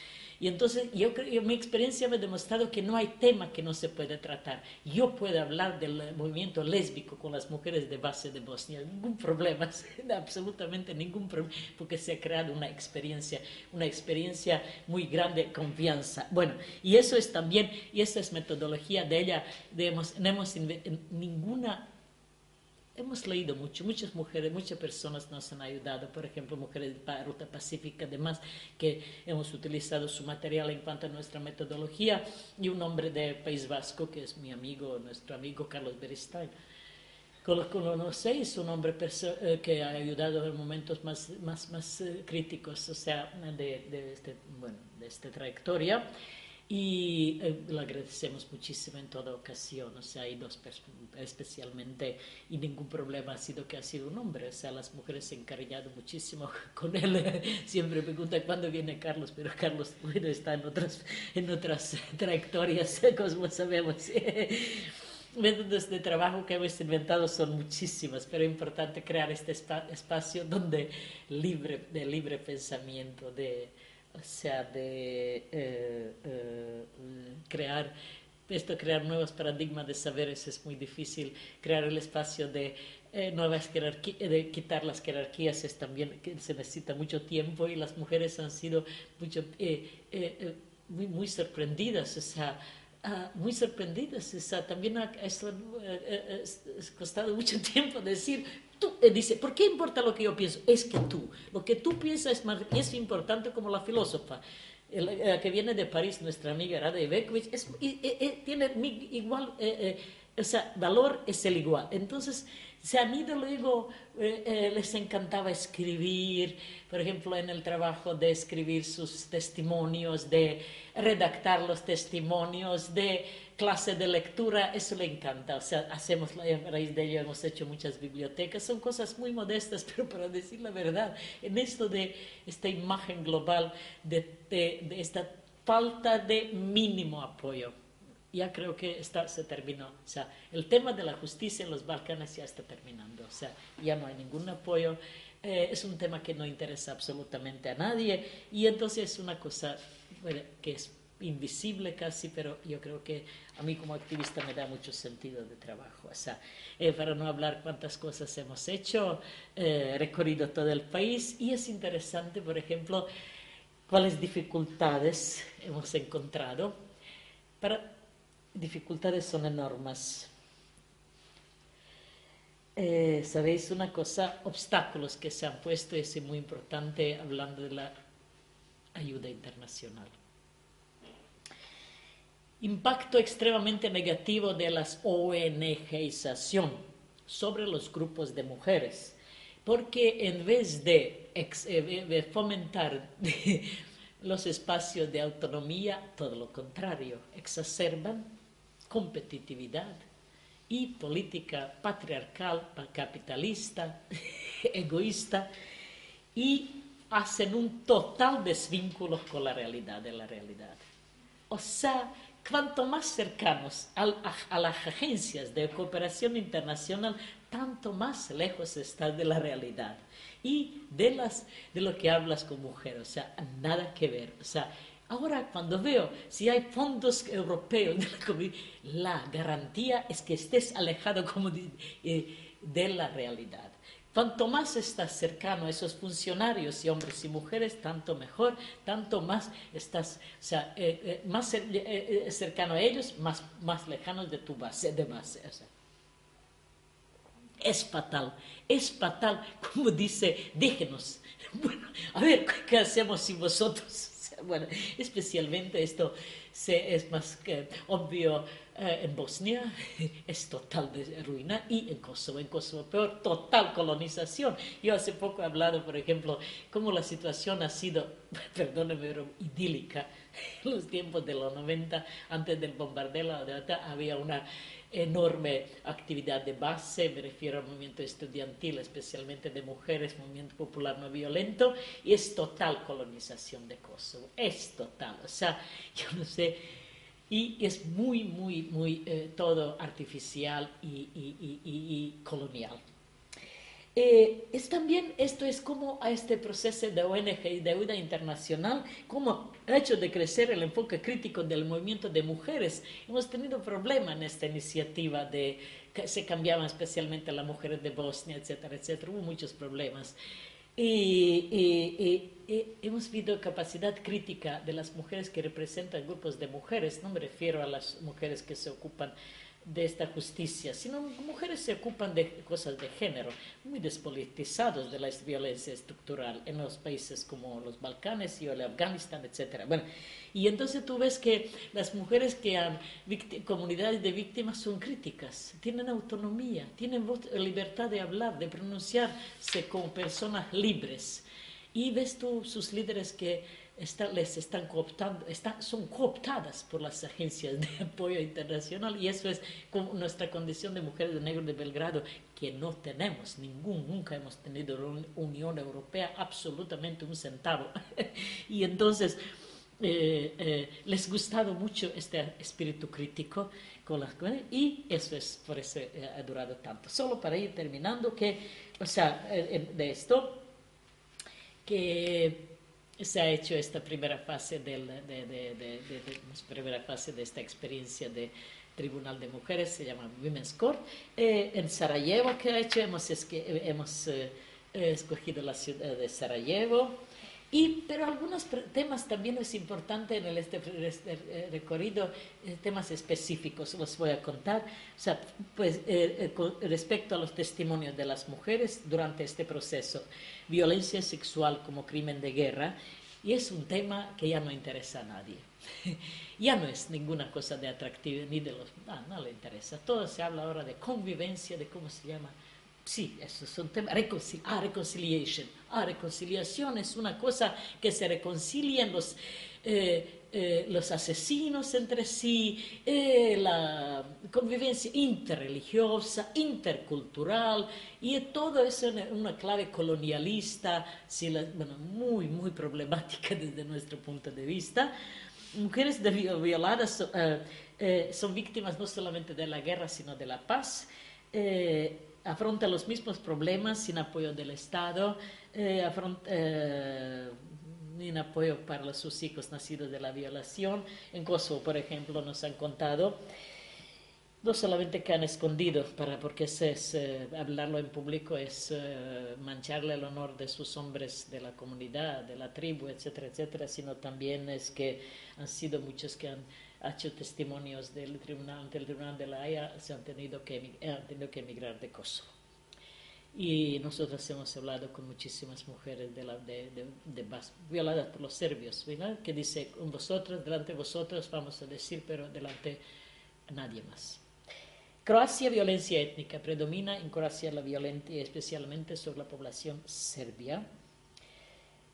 Y entonces yo creo, mi experiencia me ha demostrado que no hay tema que no se puede tratar. Yo puedo hablar del movimiento lésbico con las mujeres de base de Bosnia, ningún problema, absolutamente ningún problema, porque se ha creado una experiencia, una experiencia muy grande de confianza. Bueno, y eso es también, y esa es metodología de ella, de, no hemos ninguna Hemos leído mucho, muchas mujeres, muchas personas nos han ayudado, por ejemplo, mujeres de Ruta Pacífica, además, que hemos utilizado su material en cuanto a nuestra metodología, y un hombre de País Vasco, que es mi amigo, nuestro amigo Carlos Beristain. Con lo conocéis, un hombre eh, que ha ayudado en momentos más, más, más eh, críticos, o sea, de, de, este, bueno, de esta trayectoria y eh, lo agradecemos muchísimo en toda ocasión, o sea, y dos especialmente, y ningún problema ha sido que ha sido un hombre, o sea, las mujeres se han encariñado muchísimo con él, siempre me preguntan cuándo viene Carlos, pero Carlos bueno, está en otras, en otras trayectorias, como sabemos. métodos de trabajo que hemos inventado son muchísimos, pero es importante crear este espacio donde libre, de libre pensamiento, de, o sea, de eh, eh, crear esto, crear nuevos paradigmas de saberes es muy difícil, crear el espacio de eh, nuevas jerarquías, de quitar las jerarquías es también que se necesita mucho tiempo y las mujeres han sido mucho, muy, muy sorprendidas, o sea, ah, muy sorprendidas, o sea, también ha, ha costado mucho tiempo decir, tú, dice, ¿por qué importa lo que yo pienso? Es que tú, lo que tú piensas es, más, es importante como la filósofa la que viene de París, nuestra amiga Rada Ivekovic, es, tiene igual, o sea, valor es el igual. Entonces, se han ido luego, les encantaba escribir, por ejemplo, en el trabajo de escribir sus testimonios, de redactar los testimonios, de clase de lectura, eso le encanta. O sea, hacemos, a raíz de ello hemos hecho muchas bibliotecas, son cosas muy modestas, pero para decir la verdad, en esto de esta imagen global, de, de, esta falta de mínimo apoyo, ya creo que está, se terminó. O sea, el tema de la justicia en los Balcanes ya está terminando. O sea, ya no hay ningún apoyo. Eh, es un tema que no interesa absolutamente a nadie y entonces es una cosa que es invisible casi, pero yo creo que a mí como activista me da mucho sentido de trabajo. O sea, eh, para no hablar cuántas cosas hemos hecho, eh, recorrido todo el país y es interesante, por ejemplo, cuáles dificultades hemos encontrado. Para, dificultades son enormes. Eh, Sabéis una cosa, obstáculos que se han puesto, es muy importante hablando de la ayuda internacional impacto extremadamente negativo de las ONGización sobre los grupos de mujeres, porque en vez de, eh, fomentar los espacios de autonomía, todo lo contrario, exacerban competitividad y política patriarcal, capitalista, egoísta y hacen un total desvínculo con la realidad de la realidad. O sea, cuanto más cercanos a, las agencias de cooperación internacional, tanto más lejos estás de la realidad y de, las, de lo que hablas con mujer, o sea, nada que ver. O sea, ahora cuando veo si hay fondos europeos de la, la garantía es que estés alejado como de eh, la realidad. Cuanto más estás cercano a esos funcionarios y hombres y mujeres, tanto mejor, tanto más estás o sea, eh, eh, más eh, cercano a ellos, más, más lejanos de tu base, de base. es fatal, es fatal, como dice, déjenos. Bueno, a ver, ¿qué hacemos si vosotros? Bueno, especialmente esto se, es más que obvio eh, en Bosnia es total de ruina y en Kosovo, en Kosovo peor, total colonización. Yo hace poco he hablado, por ejemplo, cómo la situación ha sido, perdóneme, pero idílica. En los tiempos de los 90, antes del bombardeo, había una enorme actividad de base, me refiero al movimiento estudiantil, especialmente de mujeres, movimiento popular no violento, y es total colonización de Kosovo, es total. O sea, yo no sé y es muy, muy, muy eh, todo artificial y, colonial. Eh, es también, esto es como a este proceso de ONG y de ayuda internacional, como ha hecho de crecer el enfoque crítico del movimiento de mujeres. Hemos tenido problemas en esta iniciativa de que se cambiaban especialmente las mujeres de Bosnia, etcétera, etcétera. Hubo muchos problemas. Y, hemos visto capacidad crítica de las mujeres que representan grupos de mujeres, no me refiero a las mujeres que se ocupan de esta justicia, sino mujeres se ocupan de cosas de género, muy despolitizados de la violencia estructural en los países como los Balcanes y el Afganistán, etc. Bueno, y entonces tú ves que las mujeres que han comunidades de víctimas son críticas, tienen autonomía, tienen libertad de hablar, de pronunciarse como personas libres. Y ves tú sus líderes que les están cooptando, son cooptadas por las agencias de apoyo internacional y eso es como nuestra condición de mujeres de negro de Belgrado, que no tenemos ningún, nunca hemos tenido una Unión Europea absolutamente un centavo. y entonces eh, eh, les gustado mucho este espíritu crítico con las y eso es por eso eh, ha durado tanto. Solo para ir terminando que, o sea, de esto, que se ha hecho esta primera fase de, de, de, primera fase de esta experiencia de Tribunal de Mujeres, se llama Women's Court, eh, en Sarajevo que ha hecho, hemos, hemos eh, escogido la ciudad de Sarajevo, y, pero algunos temas también es importante en el este, este recorrido, eh, temas específicos, los voy a contar. O sea, pues eh, eh, respecto a los testimonios de las mujeres durante este proceso, violencia sexual como crimen de guerra, y es un tema que ya no interesa a nadie. ya no es ninguna cosa de atractivo ni de los... Ah, no le interesa. Todo se habla ahora de convivencia, de cómo se llama Sí, eso es un tema. ah, reconciliation. Ah, reconciliación es una cosa que se reconcilian los, eh, eh, los asesinos entre sí, eh, la convivencia interreligiosa, intercultural, y todo eso en una clave colonialista, bueno, muy, muy problemática desde nuestro punto de vista. Mujeres violadas son víctimas no solamente de la guerra, sino de la paz afronta los mismos problemas sin apoyo del Estado, eh, eh, apoyo para sus hijos nacidos de la violación. En Kosovo, por ejemplo, nos han contado, no solamente que han escondido, para, porque es, eh, hablarlo en público es mancharle el honor de sus hombres de la comunidad, de la tribu, etcétera, etcétera, sino también es que han sido muchos que han ha hecho testimonios del tribunal, ante el Tribunal de la Haya, se han tenido que, han tenido que emigrar de Kosovo. Y nosotros hemos hablado con muchísimas mujeres de la, de, de, violadas por los serbios, ¿verdad? que dice, con vosotros, delante de vosotros vamos a decir, pero delante de nadie más. Croacia, violencia étnica. Predomina en Croacia la violencia, especialmente sobre la población serbia.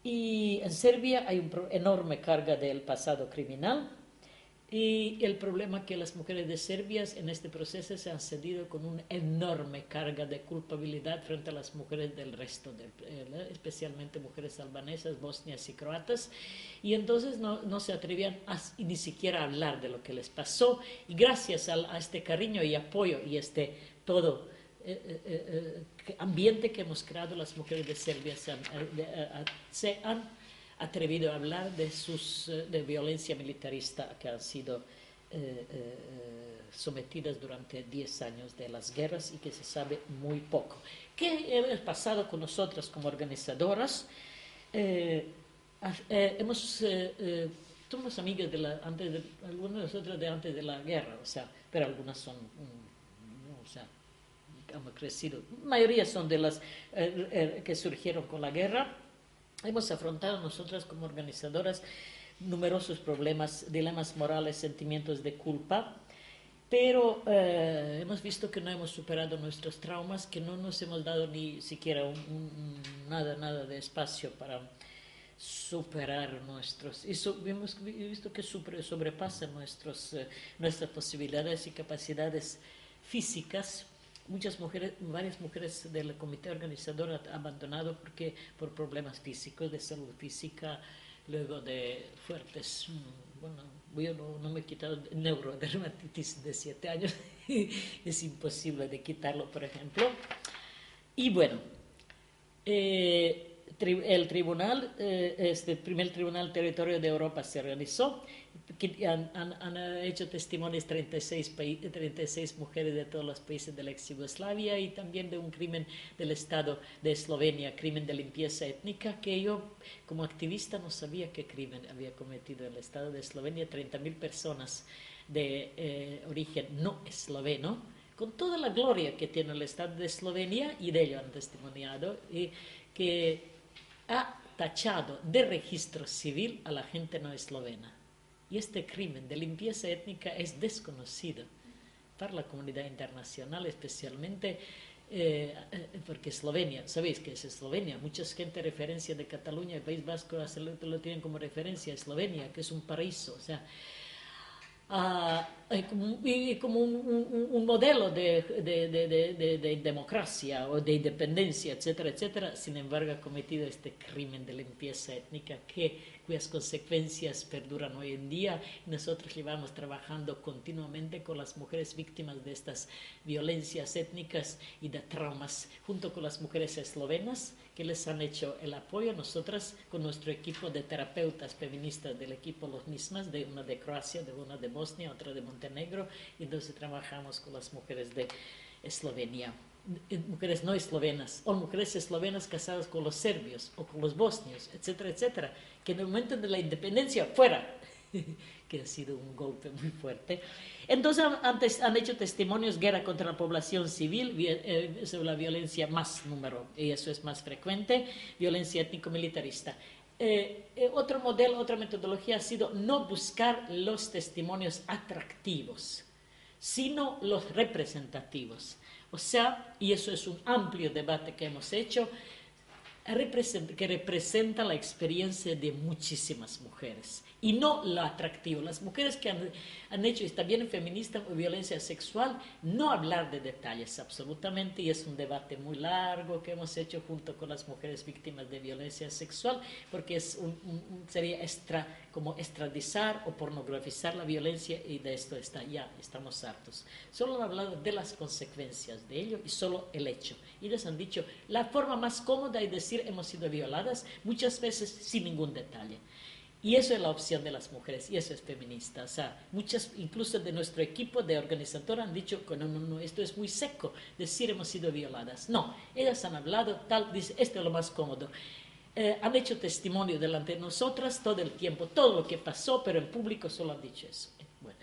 Y en Serbia hay una enorme carga del pasado criminal, y el problema que las mujeres de Serbia en este proceso se han cedido con una enorme carga de culpabilidad frente a las mujeres del resto, eh, especialmente mujeres albanesas, bosnias y croatas, y entonces no, no se atrevían a, ni siquiera a hablar de lo que les pasó, y gracias a, este cariño y apoyo y este todo eh, eh, ambiente que hemos creado, las mujeres de Serbia se han atrevido a hablar de, sus, eh, de violencia militarista que han sido eh, eh, sometidas durante 10 años de las guerras y que se sabe muy poco. ¿Qué ha pasado con nosotras como organizadoras? hemos, somos amigas de la, antes de, algunas de nosotras de antes de la guerra, o sea, pero algunas son, mm, o sea, hemos crecido, la mayoría son de las que surgieron con la guerra Hemos afrontado nosotras como organizadoras numerosos problemas, dilemas morales, sentimientos de culpa, pero eh, hemos visto que no hemos superado nuestros traumas, que no nos hemos dado ni siquiera nada, nada de espacio para superar nuestros, y hemos visto que sobrepasan nuestros, eh, nuestras posibilidades y capacidades físicas muchas mujeres, varias mujeres del comité organizador han abandonado porque por problemas físicos, de salud física, luego de fuertes, mm, bueno, yo no, me he quitado neurodermatitis de siete años, es imposible de quitarlo, por ejemplo. Y bueno, eh, el tribunal, eh, este primer tribunal territorio de Europa se realizó han, han, hecho testimonios 36, 36 mujeres de todos los países de la ex Yugoslavia y también de un crimen del Estado de Eslovenia, crimen de limpieza étnica, que yo como activista no sabía qué crimen había cometido el Estado de Eslovenia, 30.000 personas de eh, origen no esloveno, con toda la gloria que tiene el Estado de Eslovenia, y de ello han testimoniado, y que ha tachado de registro civil a la gente no eslovena. Y este crimen de limpieza étnica es desconocido para la comunidad internacional, especialmente eh, porque Eslovenia, ¿sabéis qué es Eslovenia? Mucha gente referencia de Cataluña, el País Vasco, lo tienen como referencia Eslovenia, que es un paraíso. O sea, ah, como, un, modelo de, de, democracia o de independencia, etcétera, etcétera, sin embargo ha cometido este crimen de limpieza étnica que cuyas consecuencias perduran hoy en día. Nosotros llevamos trabajando continuamente con las mujeres víctimas de estas violencias étnicas y de traumas, junto con las mujeres eslovenas que les han hecho el apoyo. Nosotras, con nuestro equipo de terapeutas feministas del equipo Los Mismas, de una de Croacia, de una de Bosnia, otra de Montenegro, y entonces trabajamos con las mujeres de Eslovenia mujeres no eslovenas o mujeres eslovenas casadas con los serbios o con los bosnios, etcétera, etcétera, que en el momento de la independencia fuera, que ha sido un golpe muy fuerte. Entonces antes han hecho testimonios guerra contra la población civil, eh, sobre la violencia más número, y eso es más frecuente, violencia étnico-militarista. Eh, eh, otro modelo, otra metodología ha sido no buscar los testimonios atractivos, sino los representativos. O sea, y eso es un amplio debate que hemos hecho, que representa la experiencia de muchísimas mujeres y no lo atractivo. Las mujeres que han, han hecho, y también feminista o violencia sexual, no hablar de detalles absolutamente, y es un debate muy largo que hemos hecho junto con las mujeres víctimas de violencia sexual, porque es un, sería extra, como estradizar o pornografizar la violencia, y de esto está ya, estamos hartos. Solo han hablado de las consecuencias de ello y solo el hecho. Y les han dicho, la forma más cómoda es decir hemos sido violadas, muchas veces sin ningún detalle. Y eso es la opción de las mujeres, y eso es feminista. O sea, muchas, incluso de nuestro equipo de organizador han dicho que no, no, no, esto es muy seco, decir hemos sido violadas. No, ellas han hablado tal, dice, esto es lo más cómodo. Eh, han hecho testimonio delante de nosotras todo el tiempo, todo lo que pasó, pero en público solo han dicho eso. Bueno.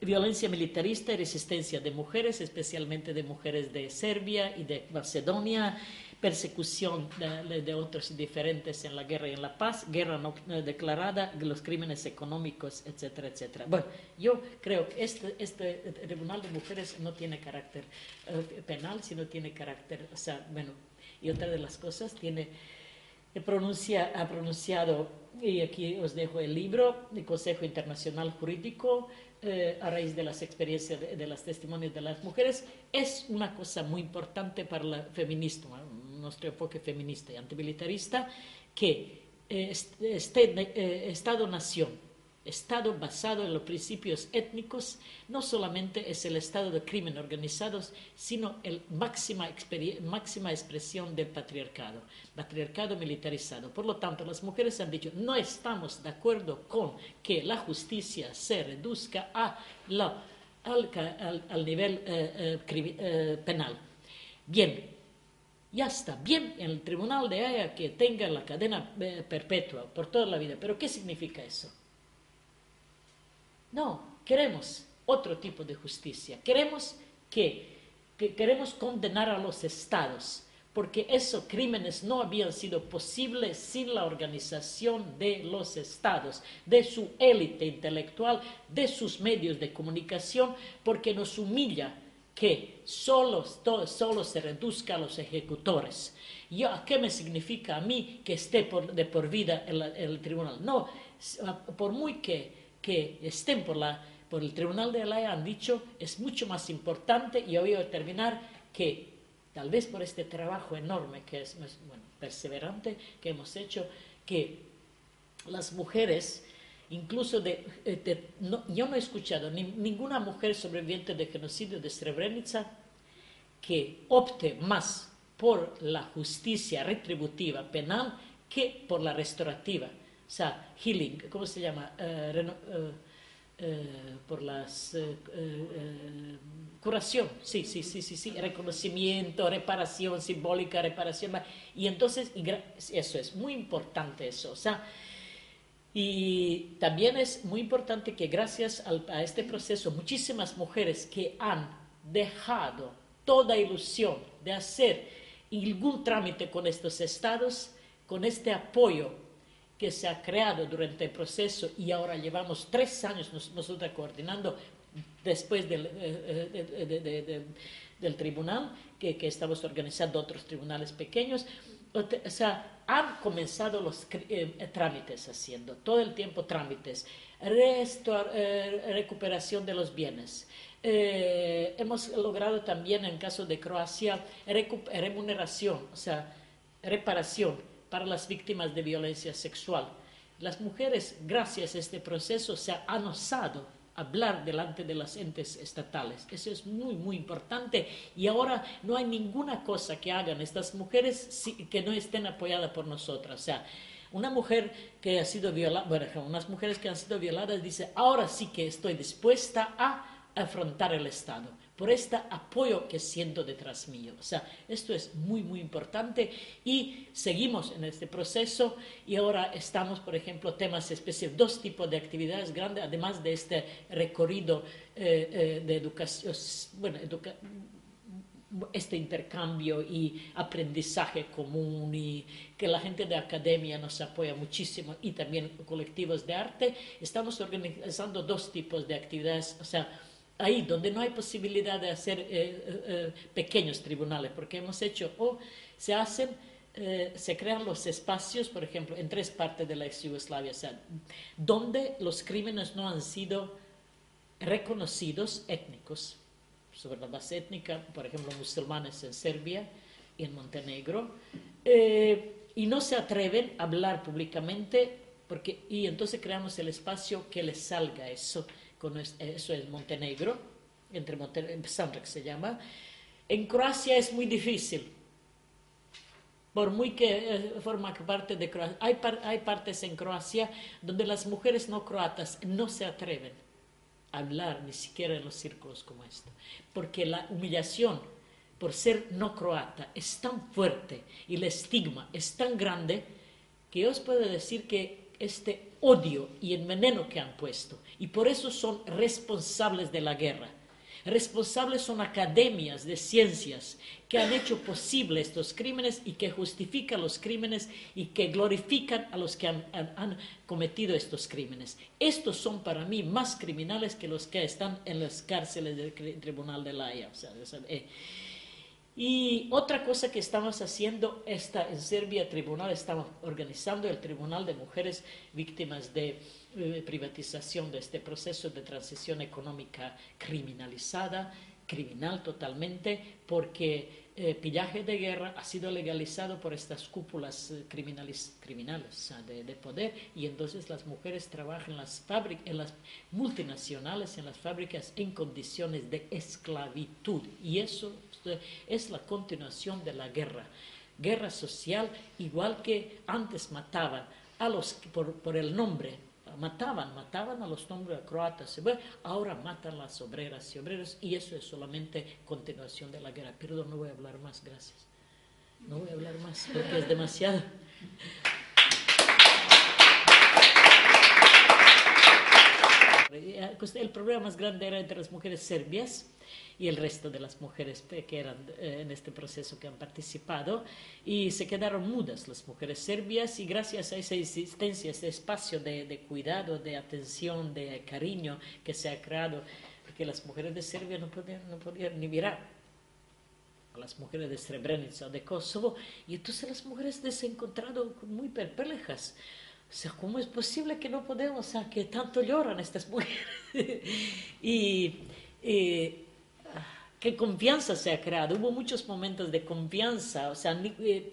Violencia militarista y resistencia de mujeres, especialmente de mujeres de Serbia y de Macedonia persecución de, otros diferentes en la guerra y en la paz, guerra no declarada, los crímenes económicos, etcétera, etcétera. Bueno, yo creo que este, este Tribunal de Mujeres no tiene carácter eh, penal, sino tiene carácter, o sea, bueno, y otra de las cosas tiene, pronuncia, ha pronunciado, y aquí os dejo el libro, el Consejo Internacional Jurídico, eh, a raíz de las experiencias de, de los testimonios de las mujeres, es una cosa muy importante para el feminismo, nuestro enfoque feminista y antimilitarista, que eh, este, eh, Estado-nación, Estado basado en los principios étnicos, no solamente es el estado de crimen organizados, sino la máxima, máxima expresión del patriarcado, patriarcado militarizado. Por lo tanto, las mujeres han dicho, no estamos de acuerdo con que la justicia se reduzca a la, al, nivel eh, penal. Bien, ya está bien en el tribunal de Haya que tenga la cadena eh, perpetua por toda la vida. Pero ¿qué significa eso? No, queremos otro tipo de justicia. Queremos que, queremos condenar a los estados, porque esos crímenes no habían sido posibles sin la organización de los estados, de su élite intelectual, de sus medios de comunicación, porque nos humilla que solo, solo se reduzca a los ejecutores. ¿Y qué me significa a mí que esté por, de por vida en, el tribunal? No, por muy que, que estén por, la, por el tribunal de la han dicho, es mucho más importante, y voy a terminar, que tal vez por este trabajo enorme, que es bueno, perseverante, que hemos hecho, que las mujeres incluso de, eh, yo no he escuchado ninguna mujer sobreviviente de genocidio de Srebrenica que opte más por la justicia retributiva penal que por la restaurativa. O sea, healing, ¿cómo se llama? Eh, eh, por la curación, sí, sí, sí, sí, sí, reconocimiento, reparación simbólica, reparación. Y entonces, eso es muy importante eso. O sea, y también es muy importante que gracias a este proceso muchísimas mujeres que han dejado toda ilusión de hacer ningún trámite con estos estados, con este apoyo que se ha creado durante el proceso y ahora llevamos tres años nosotros coordinando después del, eh, del tribunal, que, que, estamos organizando otros tribunales pequeños. O sea, han comenzado los eh, trámites haciendo, todo el tiempo trámites, eh, recuperación de los bienes. Eh, hemos logrado también en caso de Croacia remuneración, o sea, reparación para las víctimas de violencia sexual. Las mujeres, gracias a este proceso, se han osado hablar delante de las entes estatales. Eso es muy, muy importante. Y ahora no hay ninguna cosa que hagan estas mujeres que no estén apoyadas por nosotras. O sea, una mujer que ha sido violada, bueno, unas mujeres que han sido violadas dice, ahora sí que estoy dispuesta a afrontar el Estado por este apoyo que siento detrás mío. O sea, esto es muy, muy importante y seguimos en este proceso y ahora estamos, por ejemplo, temas específicos, dos tipos de actividades grandes, además de este recorrido eh, eh, de educación, bueno, este intercambio y aprendizaje común y que la gente de academia nos apoya muchísimo y también colectivos de arte, estamos organizando dos tipos de actividades, o sea, ahí donde no hay posibilidad de hacer eh, eh, eh, pequeños tribunales, porque hemos hecho o se hacen, se crean los espacios, por ejemplo, en tres partes de la ex Yugoslavia, donde los crímenes no han sido reconocidos étnicos, sobre la base étnica, por ejemplo, musulmanes en Serbia y en Montenegro, y no se atreven a hablar públicamente, porque, y entonces creamos el espacio que les salga eso eso es Montenegro, entre Montenegro, se llama. En Croacia es muy difícil, por muy que eh, forma parte de Croacia. Hay, hay partes en Croacia donde las mujeres no croatas no se atreven a hablar ni siquiera en los círculos como esto, porque la humillación por ser no croata es tan fuerte y el estigma es tan grande que yo os puedo decir que este odio y el veneno que han puesto. Y por eso son responsables de la guerra. Responsables son academias de ciencias que han hecho posible estos crímenes y que justifican los crímenes y que glorifican a los que han, cometido estos crímenes. Estos son para mí más criminales que los que están en las cárceles del Tribunal de la Haya. Eh, y otra cosa que estamos haciendo está en Serbia, tribunal, estamos organizando el Tribunal de Mujeres Víctimas de eh, Privatización de este proceso de transición económica criminalizada, criminal totalmente, porque eh, pillaje de guerra ha sido legalizado por estas cúpulas eh, criminales, criminales de, de, poder y entonces las mujeres trabajan en las, en las multinacionales, en las fábricas en condiciones de esclavitud. Y eso es la continuación de la guerra. Guerra social, igual que antes mataban a los por, por el nombre, mataban, mataban a los nombres croatas, ahora matan a las obreras y obreros y eso es solamente continuación de la guerra. Perdón, no voy a hablar más, gracias. No voy a hablar más porque es demasiado. El problema más grande era entre las mujeres serbias y el resto de las mujeres que eran eh, en este proceso que han participado y se quedaron mudas las mujeres serbias y gracias a esa existencia, ese espacio de, cuidado, de atención, de cariño que se ha creado, porque las mujeres de Serbia no podían, no podían ni mirar a las mujeres de Srebrenica de Kosovo y entonces las mujeres se han encontrado muy perplejas. O sea, ¿cómo es posible que no podemos, o sea, que tanto lloran estas mujeres? y, y qué confianza se ha creado. Hubo muchos momentos de confianza. O sea, eh,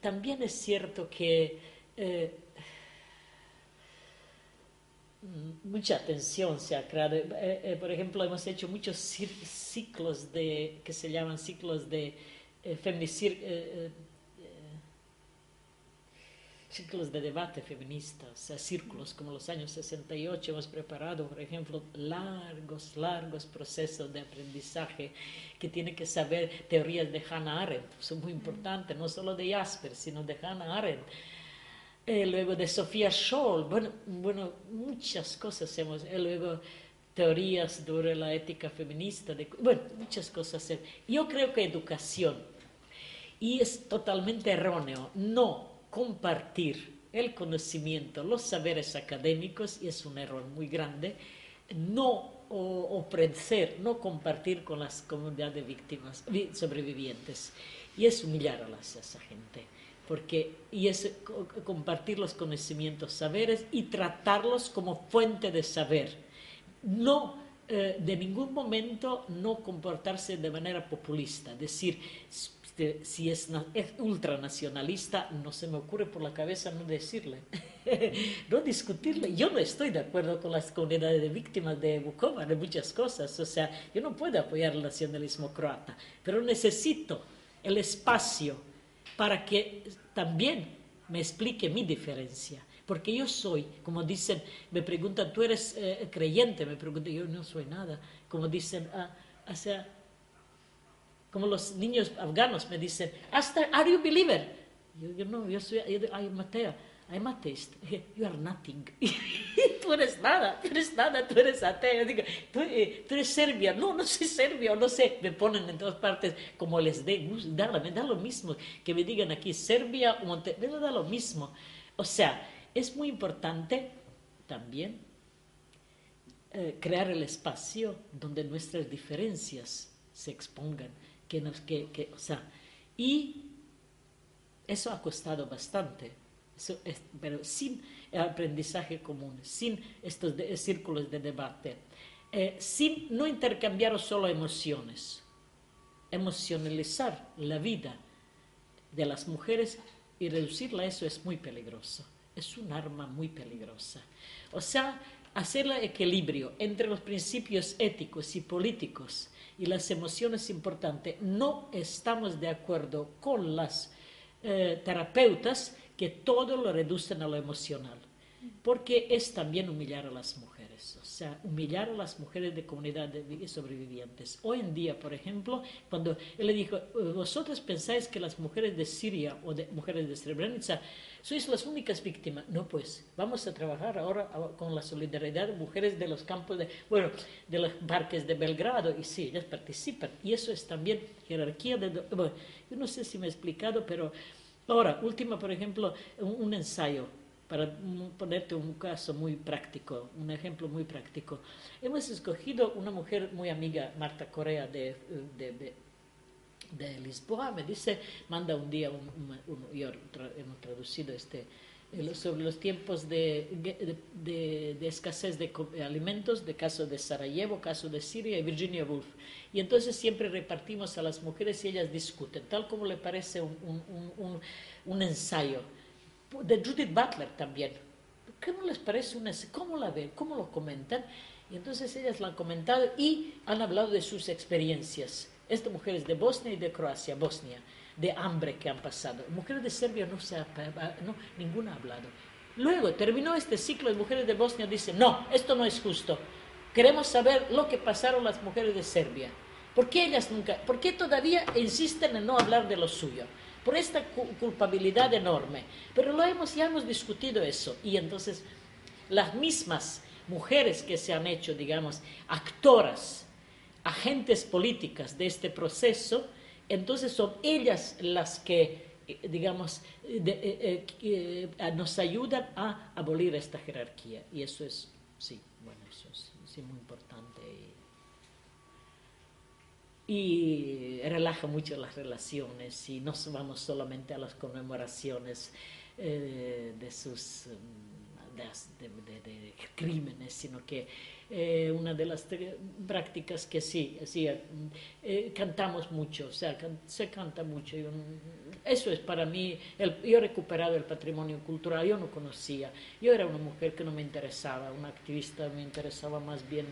también es cierto que eh, mucha atención se ha creado. Eh, por ejemplo, hemos hecho muchos ciclos de, que se llaman ciclos de feminicid ciclos de debate feminista, o sea, círculos como los años 68, hemos preparado, por ejemplo, largos, largos procesos de aprendizaje que tiene que saber teorías de Hannah Arendt, son muy importantes, no solo de Jasper, sino de Hannah Arendt. Eh, luego de Sofía Scholl, bueno, bueno, muchas cosas hemos, eh, luego teorías sobre la ética feminista, de, bueno, muchas cosas. Yo creo que educación, y es totalmente erróneo, no compartir el conocimiento, los saberes académicos, y es un error muy grande, no ofrecer, no compartir con las comunidades de víctimas, sobrevivientes, y es humillar a, esa gente. porque y es compartir los conocimientos, saberes y tratarlos como fuente de saber. No eh, de ningún momento no comportarse de manera populista, decir si es, es, ultranacionalista, no se me ocurre por la cabeza no decirle, no discutirle. Yo no estoy de acuerdo con las comunidades de víctimas de Bukova, de muchas cosas. O sea, yo no puedo apoyar el nacionalismo croata, pero necesito el espacio para que también me explique mi diferencia. Porque yo soy, como dicen, me preguntan, ¿tú eres eh, creyente? Me preguntan, yo no soy nada. Como dicen, ah, o sea, como los niños afganos me dicen, hasta, ¿are you believer? Yo, no, yo soy, yo, I'm ateo, I'm atheist. You are nothing. tú eres nada, tú eres nada, tú eres ateo. Digo, ¿tú, eh, eres serbia. No, no soy serbia, no sé. Me ponen en todas partes como les dé, da, me da lo mismo que me digan aquí Serbia o me da lo mismo. O sea, es muy importante también eh, crear el espacio donde nuestras diferencias se expongan, que nos, que, que, o sea, y eso ha costado bastante, eso es, pero sin aprendizaje común, sin estos círculos de debate, eh, sin no intercambiar solo emociones, emocionalizar la vida de las mujeres y reducirla a eso es muy peligroso es un arma muy peligrosa. O sea, hacer el equilibrio entre los principios éticos y políticos y las emociones importantes. No estamos de acuerdo con las eh, terapeutas que todo lo reducen a lo emocional, porque es también humillar a las mujeres sea, humillar a las mujeres de comunidad de sobrevivientes. Hoy en día, por ejemplo, cuando él le dijo, vosotros pensáis que las mujeres de Siria o de mujeres de Srebrenica sois las únicas víctimas. No, pues, vamos a trabajar ahora con la solidaridad de mujeres de los campos de, bueno, de los parques de Belgrado, y sí, ellas participan. Y eso es también jerarquía de, bueno, yo no sé si me he explicado, pero ahora, última, por ejemplo, un ensayo para ponerte un caso muy práctico, un ejemplo muy práctico. Hemos escogido una mujer muy amiga, Marta Correa, de, de, de, Lisboa, me dice, manda un día, un, yo hemos traducido este, sobre los tiempos de, de, escasez de alimentos, de caso de Sarajevo, caso de Siria y Virginia Woolf. Y entonces siempre repartimos a las mujeres y ellas discuten, tal como le parece un, un, un ensayo de Judith Butler también. ¿Qué no les parece una... ¿Cómo la ven? ¿Cómo lo comentan? Y entonces ellas la han comentado y han hablado de sus experiencias. Estas mujeres de Bosnia y de Croacia, Bosnia, de hambre que han pasado. Mujeres de Serbia no se ha, no, ninguna ha hablado. Luego terminó este ciclo de mujeres de Bosnia, dicen, no, esto no es justo. Queremos saber lo que pasaron las mujeres de Serbia. ¿Por qué ellas nunca, por qué todavía insisten en no hablar de lo suyo? Por esta culpabilidad enorme. Pero lo hemos, ya hemos discutido eso y entonces las mismas mujeres que se han hecho, digamos, actoras, agentes políticas de este proceso, entonces son ellas las que, eh, digamos, eh, eh, nos ayudan a abolir esta jerarquía. Y eso es, sí, bueno, eso es sí, muy importante y relaja mucho las relaciones y no vamos solamente a las conmemoraciones eh, de sus mm, de, crímenes, sino que eh, una de las prácticas que sí, sí eh, cantamos mucho, o sea, se canta mucho. eso es para mí, el, yo he recuperado el patrimonio cultural, yo no conocía, yo era una mujer que no me interesaba, una activista me interesaba más bien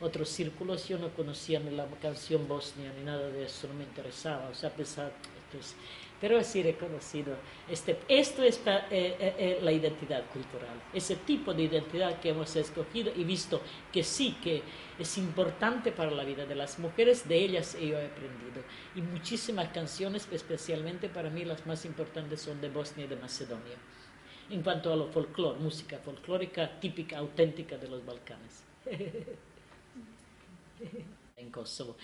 otros círculos, yo no conocía ni la canción bosnia ni nada de eso, no me interesaba, o sea, pensaba, esto pero así reconocido, este, esto es eh, eh, eh, la identidad cultural, ese tipo de identidad que hemos escogido y visto que sí, que es importante para la vida de las mujeres, de ellas yo he aprendido. Y muchísimas canciones, especialmente para mí las más importantes son de Bosnia y de Macedonia, en cuanto a lo folclore, música folclórica típica, auténtica de los Balcanes. en Kosovo,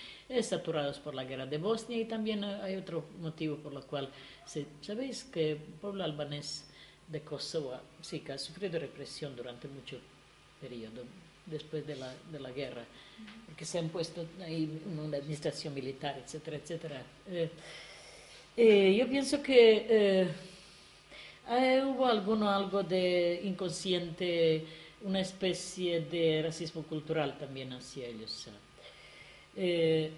saturados por la guerra de Bosnia y también hay otro motivo por el cual, sabéis que el pueblo albanés de Kosovo sí ha sufrido represión durante mucho periodo después de la, de la guerra, porque se han puesto ahí una administración militar, etcétera, etcétera. Eh, eh, yo pienso que eh, Eh, hubo alguno, algo de inconsciente, una especie de racismo cultural también hacia ellos. Eh,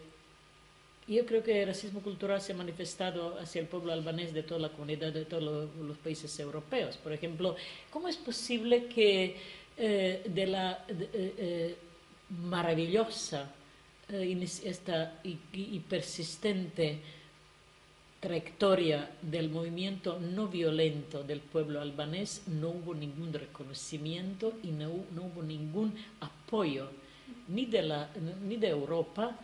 yo creo que el racismo cultural se ha manifestado hacia el pueblo albanés de toda la comunidad de todos los, países europeos. Por ejemplo, ¿cómo es posible que eh, de la eh, maravillosa esta y persistente trayectoria del movimiento no violento del pueblo albanés no hubo ningún reconocimiento y no, hubo ningún apoyo ni de, la, ni de Europa,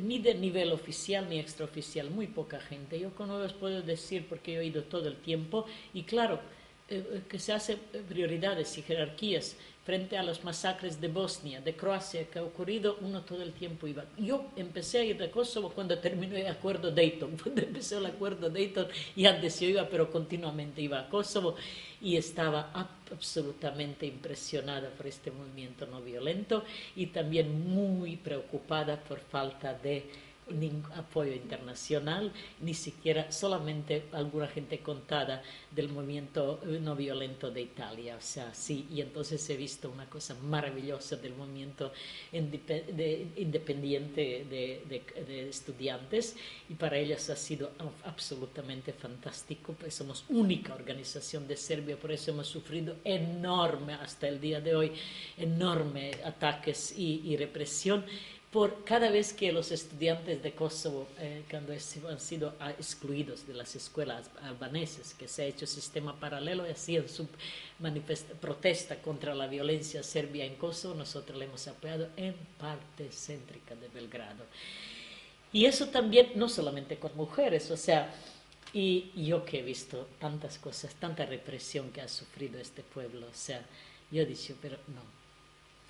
ni de nivel oficial ni extraoficial, muy poca gente. Yo con os puedo decir, porque he oído todo el tiempo, y claro, eh, que se hacen prioridades y jerarquías frente a los masacres de Bosnia, de Croacia, que ha ocurrido, uno todo el tiempo iba. Yo empecé a ir de Kosovo cuando terminó el acuerdo Dayton, cuando empezó el acuerdo Dayton, y antes yo iba, pero continuamente iba a Kosovo, y estaba absolutamente impresionada por este movimiento no violento y también muy preocupada por falta de ningún apoyo internacional, ni siquiera solamente alguna gente contada del movimiento eh, no violento de Italia. O sea, sí, y entonces he visto una cosa maravillosa del movimiento independiente de, estudiantes y para ellos ha sido absolutamente fantástico. Pues somos única organización de Serbia, por eso hemos sufrido enorme hasta el día de hoy, enorme ataques y represión por cada vez que los estudiantes de Kosovo, eh, cuando han sido ah, excluidos de las escuelas albanesas, que se ha hecho sistema paralelo y hacían su protesta contra la violencia serbia en Kosovo, nosotros le hemos apoyado en parte céntrica de Belgrado. Y eso también, no solamente con mujeres, o sea, y yo que he visto tantas cosas, tanta represión que ha sufrido este pueblo, o sea, yo he dicho, pero no,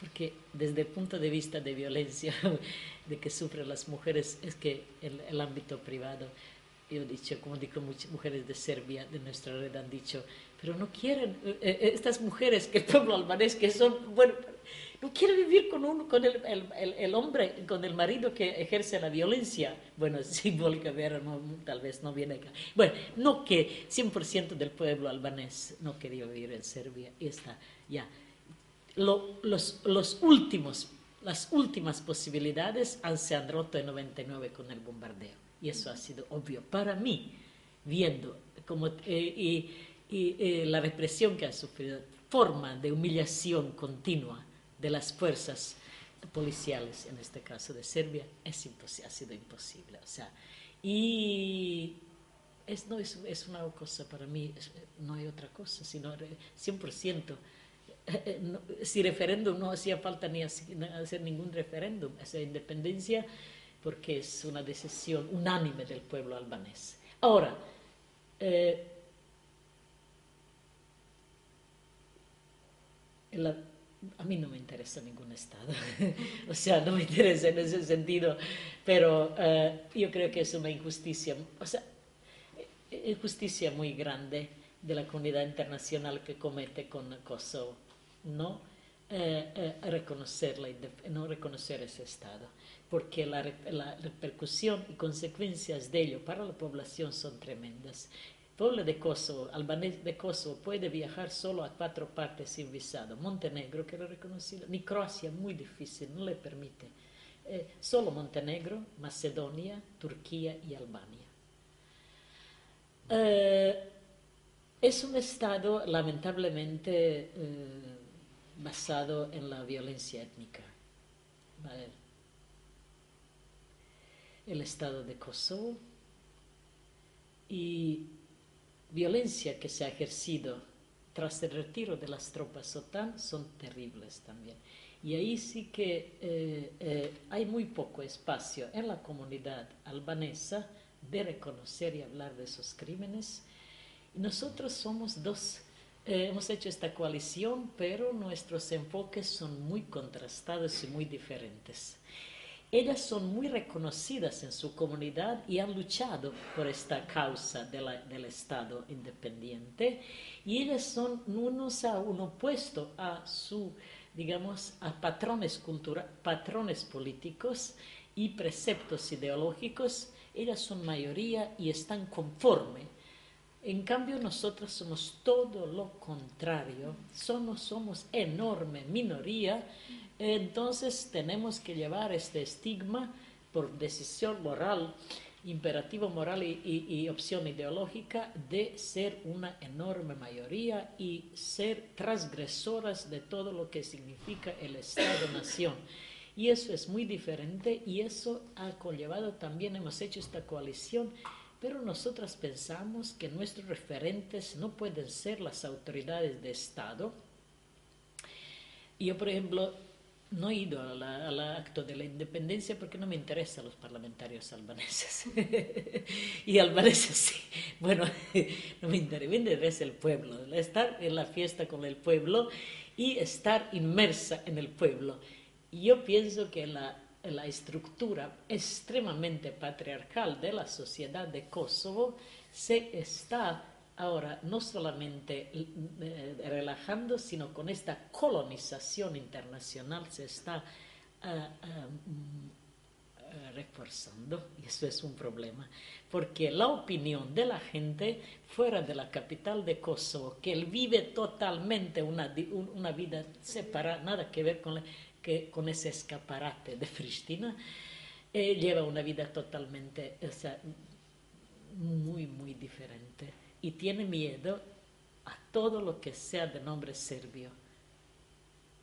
porque desde el punto de vista de violencia de que sufren las mujeres es que el, ámbito privado, yo he dicho, como digo muchas mujeres de Serbia, de nuestra red han dicho, pero no quieren, eh, eh, estas mujeres que el pueblo albanés, que son, bueno, no quieren vivir con, uno, con el, el, el, hombre, con el marido que ejerce la violencia. Bueno, simbólicamente no, tal vez no viene acá. Bueno, no que 100% del pueblo albanés no quería vivir en Serbia y está ya los, los últimos, las últimas posibilidades se han roto en 99 con el bombardeo. Y eso ha sido obvio para mí, viendo como, eh, y, eh, la represión que ha sufrido, forma de humillación continua de las fuerzas policiales, en este caso de Serbia, es ha sido imposible. O sea, y es, no, es, es una cosa para mí, no hay otra cosa, sino 100% si referéndum no hacía falta ni hacer ningún referéndum, esa independencia, porque es una decisión unánime del pueblo albanés. Ahora, eh, a mí no me interesa ningún Estado, o sea, no me interesa en ese sentido, pero eh, yo creo que es una injusticia, o sea, injusticia muy grande de la comunidad internacional que comete con Kosovo no eh, eh, reconocer no reconocer ese Estado, porque la, repercusión y consecuencias de ello para la población son tremendas. El pueblo de Kosovo, albanés de Kosovo, puede viajar solo a cuatro partes sin visado. Montenegro, que lo ha reconocido, ni Croacia, muy difícil, no le permite. Eh, solo Montenegro, Macedonia, Turquía y Albania. es un Estado, lamentablemente, basado en la violencia étnica. El Estado de Kosovo y violencia que se ha ejercido tras el retiro de las tropas OTAN son terribles también. Y ahí sí que eh, eh, hay muy poco espacio en la comunidad albanesa de reconocer y hablar de esos crímenes. Nosotros somos dos eh, hemos hecho esta coalición, pero nuestros enfoques son muy contrastados y muy diferentes. Ellas son muy reconocidas en su comunidad y han luchado por esta causa del Estado independiente y ellas son unos a uno opuesto a su, digamos, a patrones, cultura, patrones políticos y preceptos ideológicos. Ellas son mayoría y están conformes En cambio, nosotros somos todo lo contrario, somos, somos enorme minoría, entonces tenemos que llevar este estigma por decisión moral, imperativo moral y, opción ideológica de ser una enorme mayoría y ser transgresoras de todo lo que significa el Estado-nación. Y eso es muy diferente y eso ha conllevado también, hemos hecho esta coalición pero nosotras pensamos que nuestros referentes no pueden ser las autoridades de Estado. Yo, por ejemplo, no he ido al acto de la independencia porque no me interesan los parlamentarios albaneses. y albaneses sí. Bueno, no me interesa, interesa el pueblo, estar en la fiesta con el pueblo y estar inmersa en el pueblo. Yo pienso que la la estructura extremadamente patriarcal de la sociedad de Kosovo se está ahora no solamente eh, relajando, sino con esta colonización internacional se está ah, ah, reforzando, y eso es un problema, porque la opinión de la gente fuera de la capital de Kosovo, que él vive totalmente una, una vida separada, nada que ver con la con ese escaparate de Pristina eh, lleva una vida totalmente, o sea, muy, muy diferente. Y tiene miedo a todo lo que sea de nombre serbio.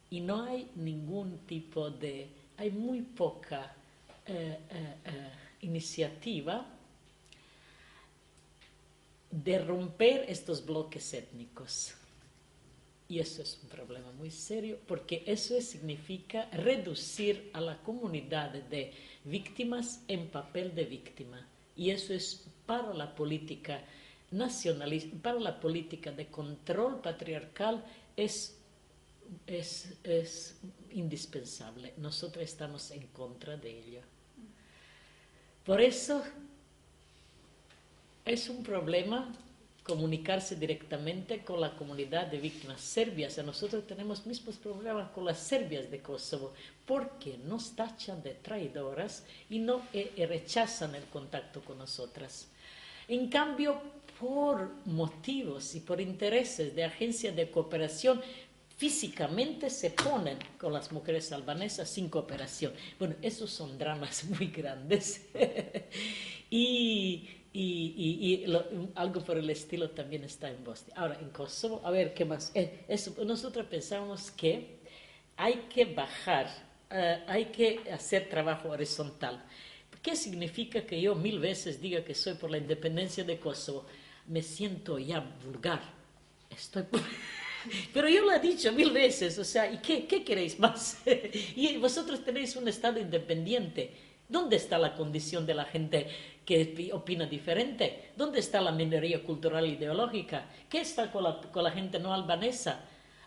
Y no hay ningún tipo de, hay muy poca eh, eh, iniciativa de romper estos bloques étnicos. Y eso es un problema muy serio porque eso significa reducir a la comunidad de víctimas en papel de víctima. Y eso es para la política nacionalista, para la política de control patriarcal es, es, es indispensable. Nosotros estamos en contra de ello. Por eso es un problema comunicarse directamente con la comunidad de víctimas serbias. nosotros tenemos mismos problemas con las serbias de Kosovo, porque nos tachan de traidoras y no eh, eh, rechazan el contacto con nosotras. En cambio, por motivos y por intereses de agencias de cooperación, físicamente se ponen con las mujeres albanesas sin cooperación. Bueno, esos son dramas muy grandes. y y, algo por el estilo también está en Bosnia. Ahora, en Kosovo, a ver, ¿qué más? Eh, nosotros pensamos que hay que bajar, eh, hay que hacer trabajo horizontal. ¿Qué significa que yo mil veces diga que soy por la independencia de Kosovo? Me siento ya vulgar. Estoy Pero yo lo he dicho mil veces, o sea, ¿y qué, qué queréis más? y vosotros tenéis un Estado independiente. ¿Dónde está la condición de la gente que opina diferente? ¿Dónde está la minoría cultural e ideológica? ¿Qué está con la, con la gente no albanesa?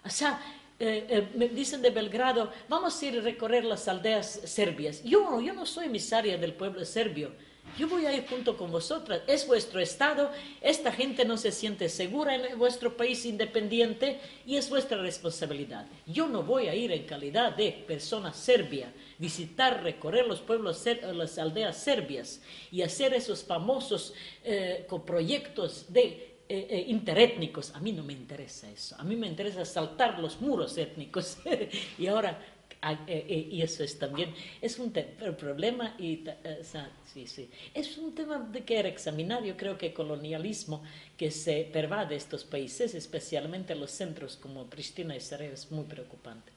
O sea, eh, eh, me dicen de Belgrado, vamos a ir a recorrer las aldeas serbias. Yo, yo no soy emisaria del pueblo serbio. Yo voy a ir junto con vosotras. Es vuestro estado. Esta gente no se siente segura en vuestro país independiente y es vuestra responsabilidad. Yo no voy a ir en calidad de persona serbia visitar, recorrer los pueblos, las aldeas serbias y hacer esos famosos eh, proyectos de eh, eh, interétnicos. A mí no me interesa eso. A mí me interesa saltar los muros étnicos. y ahora, y eso es también, es un problema y, sí, sí. Es un tema de que examinar. Yo creo que el colonialismo que se pervade estos países, especialmente los centros como Pristina y Sarajevo, es muy preocupante.